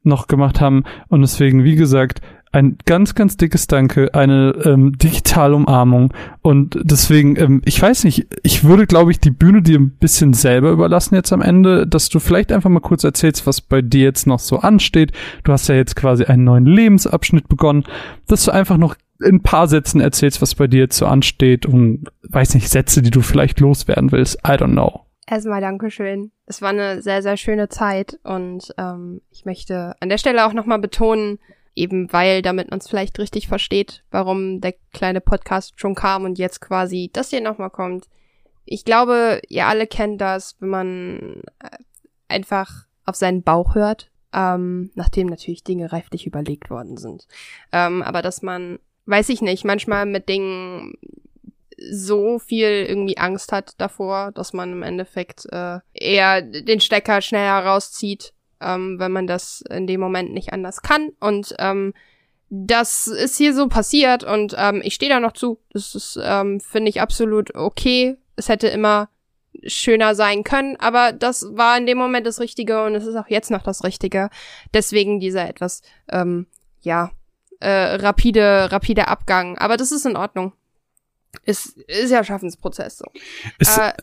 noch gemacht haben. Und deswegen, wie gesagt, ein ganz, ganz dickes Danke, eine ähm, digitale Umarmung. Und deswegen, ähm, ich weiß nicht, ich würde, glaube ich, die Bühne dir ein bisschen selber überlassen jetzt am Ende, dass du vielleicht einfach mal kurz erzählst, was bei dir jetzt noch so ansteht. Du hast ja jetzt quasi einen neuen Lebensabschnitt begonnen, dass du einfach noch in ein paar Sätzen erzählst, was bei dir jetzt so ansteht und weiß nicht, Sätze, die du vielleicht loswerden willst. I don't know. Erstmal Dankeschön. Es war eine sehr, sehr schöne Zeit und ähm, ich möchte an der Stelle auch nochmal betonen, eben weil, damit man es vielleicht richtig versteht, warum der kleine Podcast schon kam und jetzt quasi das hier nochmal kommt. Ich glaube, ihr alle kennt das, wenn man äh, einfach auf seinen Bauch hört, ähm, nachdem natürlich Dinge reiflich überlegt worden sind. Ähm, aber dass man, weiß ich nicht, manchmal mit Dingen so viel irgendwie Angst hat davor, dass man im Endeffekt äh, eher den Stecker schneller rauszieht, ähm, wenn man das in dem Moment nicht anders kann. Und ähm, das ist hier so passiert und ähm, ich stehe da noch zu. Das ist, ähm, finde ich, absolut okay. Es hätte immer schöner sein können, aber das war in dem Moment das Richtige und es ist auch jetzt noch das Richtige. Deswegen dieser etwas, ähm, ja, äh, rapide, rapide Abgang. Aber das ist in Ordnung. Ist, ist ja Schaffensprozess so. Es, Äh,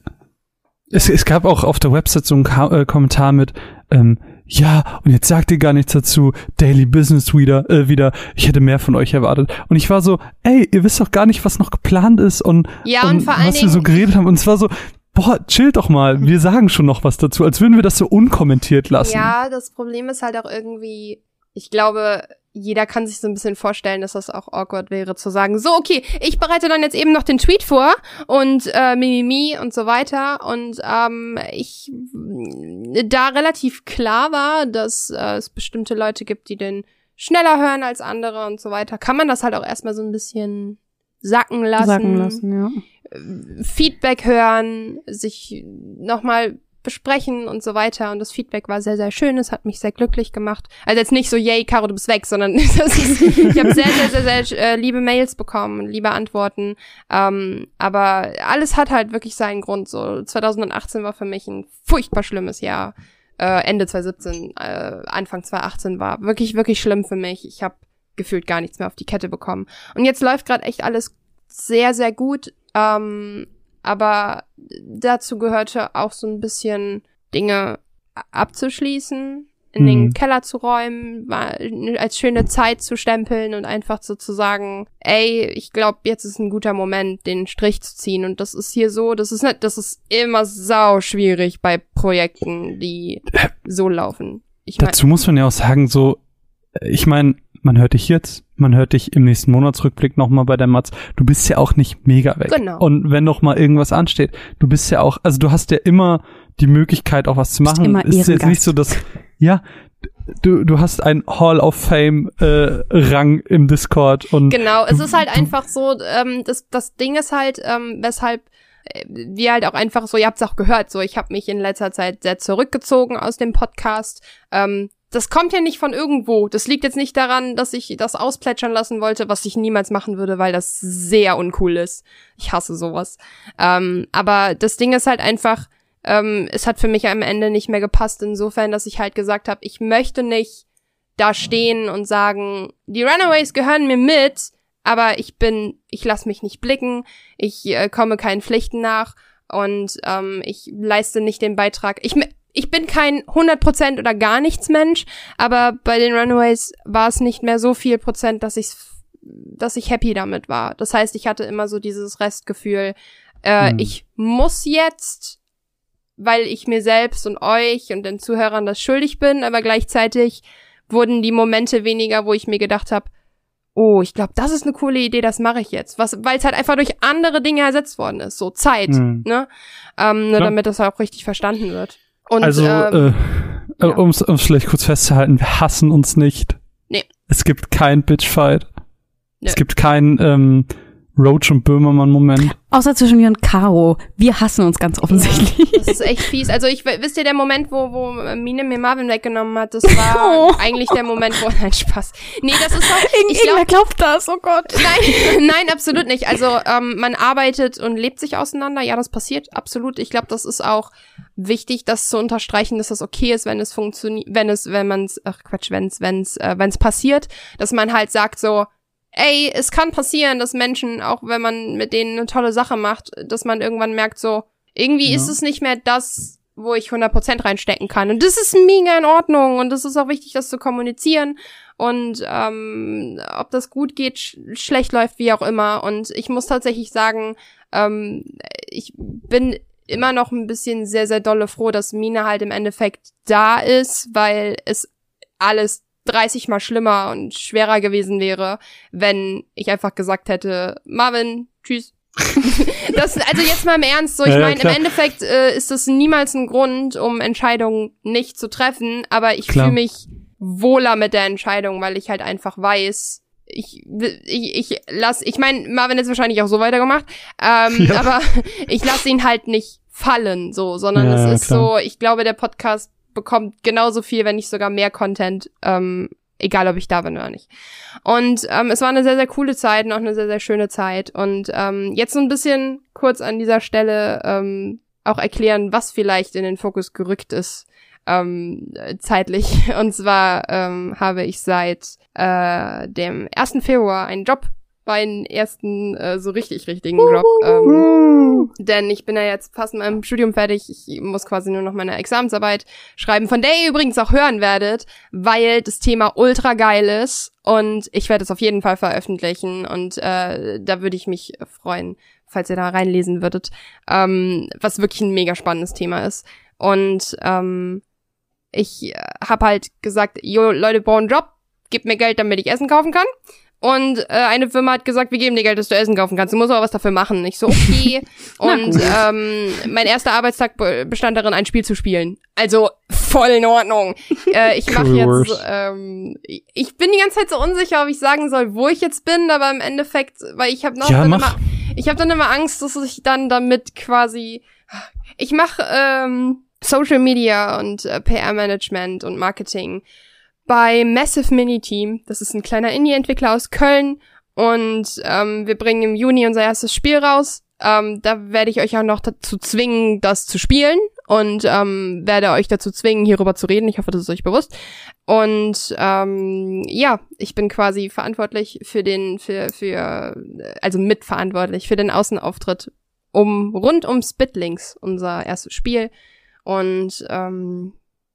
es, es gab auch auf der Website so einen Ka äh, Kommentar mit, ähm, ja, und jetzt sagt ihr gar nichts dazu, Daily Business wieder, äh, wieder, ich hätte mehr von euch erwartet. Und ich war so, ey, ihr wisst doch gar nicht, was noch geplant ist und, Ja, und allen was wir so geredet haben. Und es war so, boah, chillt doch mal, wir sagen schon noch was dazu, als würden wir das so unkommentiert lassen. Ja, das Problem ist halt auch irgendwie, ich glaube, jeder kann sich so ein bisschen vorstellen, dass das auch awkward wäre zu sagen, so, okay, ich bereite dann jetzt eben noch den Tweet vor und äh, Mimimi und so weiter. Und ähm, ich da relativ klar war, dass äh, es bestimmte Leute gibt, die den schneller hören als andere und so weiter, kann man das halt auch erstmal so ein bisschen sacken lassen. Sagen lassen, ja. Feedback hören, sich nochmal besprechen und so weiter. Und das Feedback war sehr, sehr schön. Es hat mich sehr glücklich gemacht. Also jetzt nicht so, yay, Caro, du bist weg, sondern das ist, ich habe sehr, sehr, sehr, sehr äh, liebe Mails bekommen, liebe Antworten. Ähm, aber alles hat halt wirklich seinen Grund. So 2018 war für mich ein furchtbar schlimmes Jahr. Äh, Ende 2017, äh, Anfang 2018 war wirklich, wirklich schlimm für mich. Ich habe gefühlt gar nichts mehr auf die Kette bekommen. Und jetzt läuft gerade echt alles sehr, sehr gut. Ähm, aber dazu gehörte auch so ein bisschen Dinge abzuschließen, in Mhm. den Keller zu räumen, als schöne Zeit zu stempeln und einfach so zu sagen, ey, ich glaube, jetzt ist ein guter Moment, den Strich zu ziehen. Und das ist hier so, das ist nicht, das ist immer sau schwierig bei Projekten, die so laufen. Ich mein, Dazu muss man ja auch sagen, so, ich meine, man hört dich jetzt, man hört dich im nächsten Monatsrückblick nochmal bei der Matz. Du bist ja auch nicht mega weg. Genau. Und wenn noch mal irgendwas ansteht, du bist ja auch, also du hast ja immer die Möglichkeit, auch was zu machen. immer ist jetzt Ehrengast. nicht so, dass, ja, du, du hast ein Hall of Fame äh, Rang im Discord und Genau, es du- ist halt du- einfach so, ähm, das, das Ding ist halt, ähm, weshalb äh, wir halt auch einfach so, ihr habt es auch gehört, so ich habe mich in letzter Zeit sehr zurückgezogen aus dem Podcast. Ähm, das kommt ja nicht von irgendwo. Das liegt jetzt nicht daran, dass ich das ausplätschern lassen wollte, was ich niemals machen würde, weil das sehr uncool ist. Ich hasse sowas. Ähm, aber das Ding ist halt einfach, ähm, es hat für mich am Ende nicht mehr gepasst, insofern, dass ich halt gesagt habe, ich möchte nicht da stehen und sagen, die Runaways gehören mir mit, aber ich bin, ich lasse mich nicht blicken, ich äh, komme keinen Pflichten nach und ähm, ich leiste nicht den Beitrag. Ich, ich bin kein 100% oder gar nichts Mensch, aber bei den Runaways war es nicht mehr so viel Prozent, dass ich dass ich happy damit war. Das heißt, ich hatte immer so dieses Restgefühl, äh, Hm. ich muss jetzt, weil ich mir selbst und euch und den Zuhörern das schuldig bin, aber gleichzeitig wurden die Momente weniger, wo ich mir gedacht habe, oh, ich glaube, das ist eine coole Idee, das mache ich jetzt. Was, weil es halt einfach durch andere Dinge ersetzt worden ist, so Zeit, Mhm. ne? Ähm, nur damit das auch richtig verstanden wird. Und also, ähm, äh, ja. um es vielleicht kurz festzuhalten, wir hassen uns nicht. Nee. Es gibt kein Bitchfight. Nö. Es gibt keinen ähm, Roach und Böhmermann-Moment. Außer zwischen mir und Caro. Wir hassen uns ganz offensichtlich. Das ist echt fies. Also ich wisst ihr, der Moment, wo, wo Mine mir Marvin weggenommen hat, das war Oh. eigentlich der Moment, wo nein Spaß. Nee, das ist doch. Irgend- Ich glaube, glaubt das, oh Gott. nein, nein, absolut nicht. Also ähm, man arbeitet und lebt sich auseinander. Ja, das passiert absolut. Ich glaube, das ist auch wichtig, das zu unterstreichen, dass das okay ist, wenn es funktioniert, wenn es, wenn man es, ach Quatsch, wenn es, wenn es, äh, wenn es passiert, dass man halt sagt so. Ey, es kann passieren, dass Menschen, auch wenn man mit denen eine tolle Sache macht, dass man irgendwann merkt, so, irgendwie Ja. ist es nicht mehr das, wo ich 100% reinstecken kann. Und das ist mega in Ordnung und es ist auch wichtig, das zu kommunizieren und ähm, ob das gut geht, sch schlecht läuft, wie auch immer. Und ich muss tatsächlich sagen, ähm, ich bin immer noch ein bisschen sehr, sehr dolle froh, dass Mine halt im Endeffekt da ist, weil es alles 30 mal schlimmer und schwerer gewesen wäre, wenn ich einfach gesagt hätte, Marvin, tschüss. das, also jetzt mal im Ernst, so ich Ja, meine, im. Endeffekt äh, ist das niemals ein Grund, um Entscheidungen nicht zu treffen, aber ich fühle mich wohler mit der Entscheidung, weil ich halt einfach weiß, ich, ich, ich lass, ich meine, Marvin ist wahrscheinlich auch so weitergemacht, ähm, Ja. aber ich lasse ihn halt nicht fallen, so, sondern ja, es ist klar. so, ich glaube, der Podcast bekommt genauso viel, wenn nicht sogar mehr Content, ähm, egal ob ich da bin oder nicht. Und ähm, es war eine sehr, sehr coole Zeit und auch eine sehr, sehr schöne Zeit. Und ähm, jetzt so ein bisschen kurz an dieser Stelle ähm, auch erklären, was vielleicht in den Fokus gerückt ist ähm, äh, zeitlich. Und zwar ähm, habe ich seit äh, dem 1. Februar einen Job, meinen ersten äh, so richtig richtigen Job. Ähm, denn ich bin ja jetzt fast mit meinem Studium fertig. Ich muss quasi nur noch meine Examensarbeit schreiben, von der ihr übrigens auch hören werdet, weil das Thema ultra geil ist und ich werde es auf jeden Fall veröffentlichen und äh, da würde ich mich freuen, falls ihr da reinlesen würdet, ähm, was wirklich ein mega spannendes Thema ist. Und ähm, ich äh, habe halt gesagt, jo, Leute, brauchen einen Job, gebt mir Geld, damit ich Essen kaufen kann. Und äh, eine Firma hat gesagt, wir geben dir Geld, dass du Essen kaufen kannst. Du musst aber was dafür machen. Ich so, okay. Und ähm, mein erster Arbeitstag be- bestand darin, ein Spiel zu spielen. Also voll in Ordnung. äh, ich mache jetzt, ähm, ich bin die ganze Zeit so unsicher, ob ich sagen soll, wo ich jetzt bin, aber im Endeffekt, weil ich habe noch Ja, immer, ich habe dann immer Angst, dass ich dann damit quasi, ich mache ähm, Social Media und äh, PR-Management und Marketing bei Massive Mini Team. Das ist ein kleiner Indie-Entwickler aus Köln und ähm, wir bringen im Juni unser erstes Spiel raus. Ähm, da werde ich euch auch noch dazu zwingen, das zu spielen und ähm, werde euch dazu zwingen, hierüber zu reden. Ich hoffe, das ist euch bewusst. Und ähm, ja, ich bin quasi verantwortlich für den, für, für, also mitverantwortlich für den Außenauftritt um rund um Spitlinks, unser erstes Spiel. Und ähm,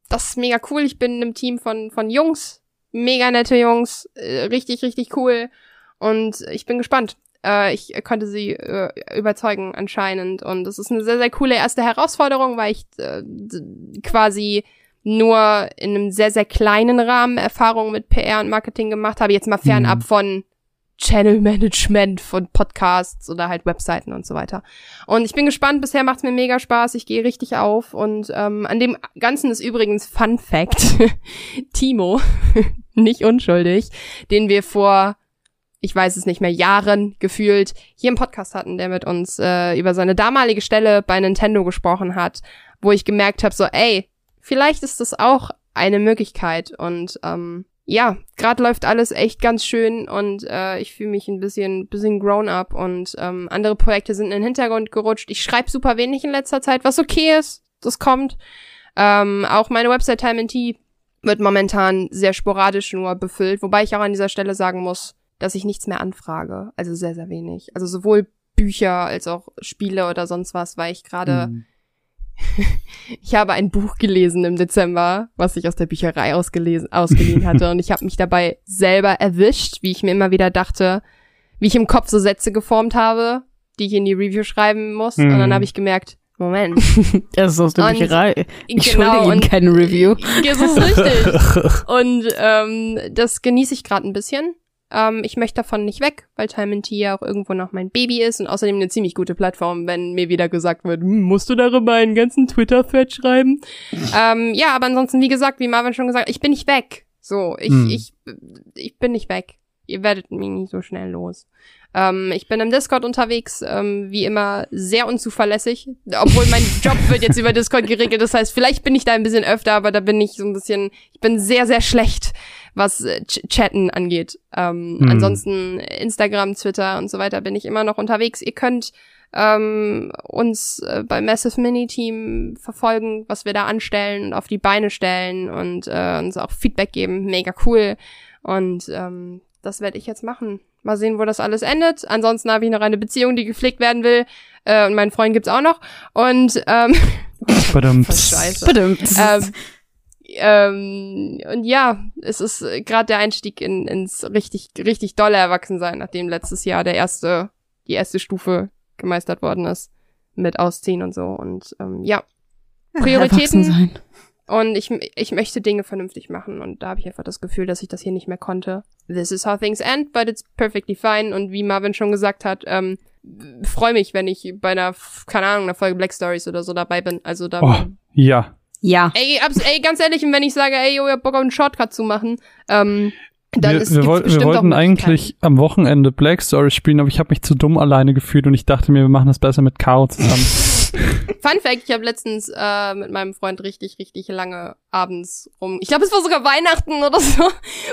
das ist mega cool. Ich bin in einem Team von, von Jungs, mega nette Jungs, äh, richtig, richtig cool. Und ich bin gespannt. Äh, ich konnte sie äh, überzeugen anscheinend. Und es ist eine sehr, sehr coole erste Herausforderung, weil ich äh, quasi nur in einem sehr, sehr kleinen Rahmen Erfahrungen mit PR und Marketing gemacht habe. Jetzt mal fernab Mhm. von Channel Management von Podcasts oder halt Webseiten und so weiter. Und ich bin gespannt, bisher macht's mir mega Spaß, ich gehe richtig auf. Und ähm, an dem Ganzen ist übrigens Fun Fact, Timo, nicht unschuldig, den wir vor, ich weiß es nicht mehr, Jahren gefühlt hier im Podcast hatten, der mit uns äh, über seine damalige Stelle bei Nintendo gesprochen hat, wo ich gemerkt habe, so, ey, vielleicht ist das auch eine Möglichkeit. Und ähm, ja, gerade läuft alles echt ganz schön und äh, ich fühle mich ein bisschen, bisschen grown up und ähm, andere Projekte sind in den Hintergrund gerutscht. Ich schreibe super wenig in letzter Zeit, was okay ist, das kommt. Ähm, auch meine Website Time and Tea wird momentan sehr sporadisch nur befüllt, wobei ich auch an dieser Stelle sagen muss, dass ich nichts mehr anfrage, also sehr, sehr wenig. Also sowohl Bücher als auch Spiele oder sonst was, weil ich gerade Mhm. ich habe ein Buch gelesen im Dezember, was ich aus der Bücherei ausgelesen, ausgeliehen hatte. und ich habe mich dabei selber erwischt, wie ich mir immer wieder dachte, wie ich im Kopf so Sätze geformt habe, die ich in die Review schreiben muss. Und dann Mhm. habe ich gemerkt, Moment. Das ist aus der Und- Bücherei. Ich genau, schulde ihm und keine Review. das ist richtig. Und ähm, das genieße ich gerade ein bisschen. Ähm, ich möchte davon nicht weg, weil Time and Tea ja auch irgendwo noch mein Baby ist und außerdem eine ziemlich gute Plattform, wenn mir wieder gesagt wird, hm, musst du darüber einen ganzen Twitter-Thread schreiben? ähm, ja, aber ansonsten, wie gesagt, wie Marvin schon gesagt, ich bin nicht weg. So, ich, Hm. ich, ich bin nicht weg. Ihr werdet mich nicht so schnell los. Ähm, ich bin im Discord unterwegs, ähm, wie immer sehr unzuverlässig, obwohl mein Job wird jetzt über Discord geregelt. Das heißt, vielleicht bin ich da ein bisschen öfter, aber da bin ich so ein bisschen, ich bin sehr, sehr schlecht, was äh, Ch Chatten angeht. Ähm, Hm. Ansonsten Instagram, Twitter und so weiter bin ich immer noch unterwegs. Ihr könnt ähm, uns äh, bei Massive Mini Team verfolgen, was wir da anstellen und auf die Beine stellen und äh, uns auch Feedback geben. Mega cool. Und ähm, das werde ich jetzt machen. Mal sehen, wo das alles endet. Ansonsten habe ich noch eine Beziehung, die gepflegt werden will. Äh, und meinen Freund gibt's auch noch. Und ähm, scheiße. Ähm, ähm, und ja, es ist gerade der Einstieg in, ins richtig, richtig dolle Erwachsensein, nachdem letztes Jahr der erste, die erste Stufe gemeistert worden ist mit Ausziehen und so. Und ähm, ja, Prioritäten. Und ich, ich möchte Dinge vernünftig machen. Und da habe ich einfach das Gefühl, dass ich das hier nicht mehr konnte. This is how things end, but it's perfectly fine. Und wie Marvin schon gesagt hat, ähm, freue mich, wenn ich bei einer, keine Ahnung, einer Folge Black Stories oder so dabei bin. Also da. Oh, ja. Ja. Ey, abs ey, ganz ehrlich, und wenn ich sage, ey, yo, ich hab Bock auf einen Shortcut zu machen, ähm, dann wir, ist wir, gibt's woll- wir wollten eigentlich am Wochenende Black Story spielen, aber ich habe mich zu dumm alleine gefühlt und ich dachte mir, wir machen das besser mit Caro zusammen. Fun Fact, ich habe letztens äh, mit meinem Freund richtig, richtig lange abends rum. Ich glaube, es war sogar Weihnachten oder so,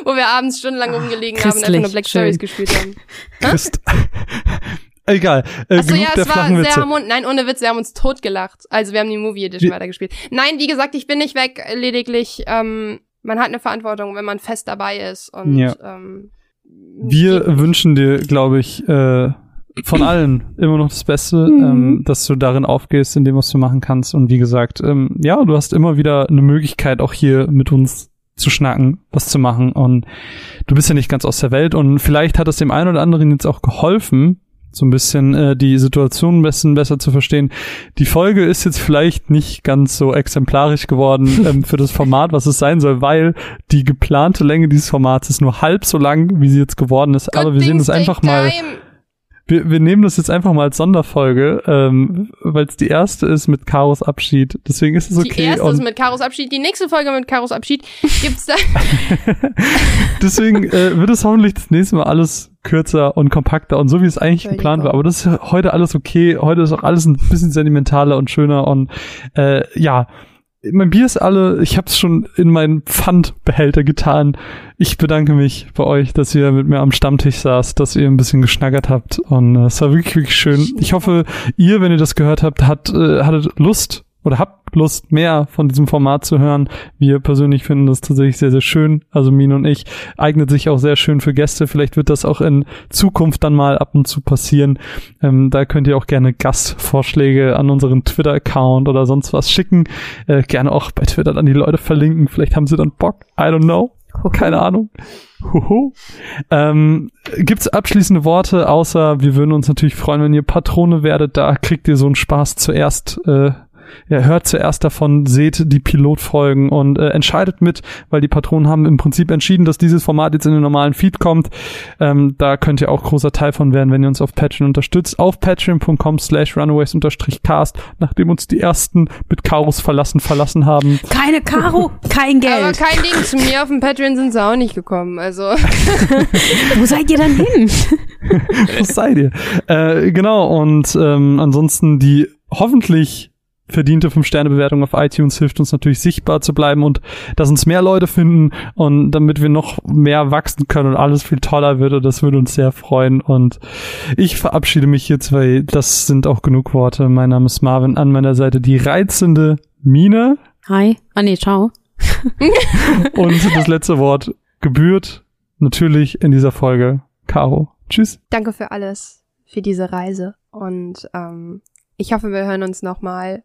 wo wir abends stundenlang rumgelegen haben und einfach nur Black schön. Stories gespielt haben. Christ. Egal. Äh, Achso, ja, es war sehr harmonisch. Nein, ohne Witz, wir haben uns totgelacht. Also wir haben die Movie Edition Wir- weitergespielt. Nein, wie gesagt, ich bin nicht weg, lediglich, ähm, man hat eine Verantwortung, wenn man fest dabei ist. Und Ja. ähm, Wir wünschen dir, glaube ich, äh, von allen immer noch das Beste, Mhm. ähm, dass du darin aufgehst, in dem, was du machen kannst. Und wie gesagt, ähm, ja, du hast immer wieder eine Möglichkeit, auch hier mit uns zu schnacken, was zu machen. Und du bist ja nicht ganz aus der Welt. Und vielleicht hat es dem einen oder anderen jetzt auch geholfen, so ein bisschen äh, die Situation ein bisschen besser zu verstehen. Die Folge ist jetzt vielleicht nicht ganz so exemplarisch geworden ähm, für das Format, was es sein soll, weil die geplante Länge dieses Formats ist nur halb so lang, wie sie jetzt geworden ist. Aber Good wir sehen das einfach take mal, time. Wir, wir nehmen das jetzt einfach mal als Sonderfolge, ähm, weil es die erste ist mit Karos Abschied. Deswegen ist es Die okay. erste und ist mit Karos Abschied, die nächste Folge mit Karos Abschied gibt's da. Deswegen äh, wird es hoffentlich das nächste Mal alles kürzer und kompakter und so wie es eigentlich geplant war. Aber das ist heute alles okay. Heute ist auch alles ein bisschen sentimentaler und schöner und äh, ja. Mein Bier ist alle, ich habe es schon in meinen Pfandbehälter getan. Ich bedanke mich bei euch, dass ihr mit mir am Stammtisch saßt, dass ihr ein bisschen geschnackert habt und äh, es war wirklich, wirklich schön. Ich hoffe, ihr, wenn ihr das gehört habt, hat, äh, hattet Lust oder habt Lust, mehr von diesem Format zu hören. Wir persönlich finden das tatsächlich sehr, sehr schön. Also Mine und ich eignet sich auch sehr schön für Gäste. Vielleicht wird das auch in Zukunft dann mal ab und zu passieren. Ähm, da könnt ihr auch gerne Gastvorschläge an unseren Twitter-Account oder sonst was schicken. Äh, gerne auch bei Twitter dann die Leute verlinken. Vielleicht haben sie dann Bock. I don't know. Keine Ahnung. Huhu. Ähm, gibt's abschließende Worte, außer wir würden uns natürlich freuen, wenn ihr Patrone werdet. Da kriegt ihr so einen Spaß zuerst äh, ja, hört zuerst davon, seht die Pilotfolgen und äh, entscheidet mit, weil die Patronen haben im Prinzip entschieden, dass dieses Format jetzt in den normalen Feed kommt. Ähm, da könnt ihr auch großer Teil von werden, wenn ihr uns auf Patreon unterstützt. Auf patreon.com slash runaways-cast, nachdem uns die ersten mit Karos verlassen verlassen haben. Keine Karo, kein Geld. Aber kein Ding, zu mir auf dem Patreon sind sie auch nicht gekommen, also. Wo seid ihr dann hin? Was seid ihr? Äh, genau, und ähm, ansonsten die hoffentlich verdiente 5-Sterne-Bewertung auf iTunes hilft uns natürlich sichtbar zu bleiben und dass uns mehr Leute finden und damit wir noch mehr wachsen können und alles viel toller wird und das würde uns sehr freuen und ich verabschiede mich jetzt, weil das sind auch genug Worte. Mein Name ist Marvin, an meiner Seite die reizende Mine Hi. Ah nee, ciao. und das letzte Wort gebührt natürlich in dieser Folge Caro. Tschüss. Danke für alles, für diese Reise und ähm, ich hoffe, wir hören uns nochmal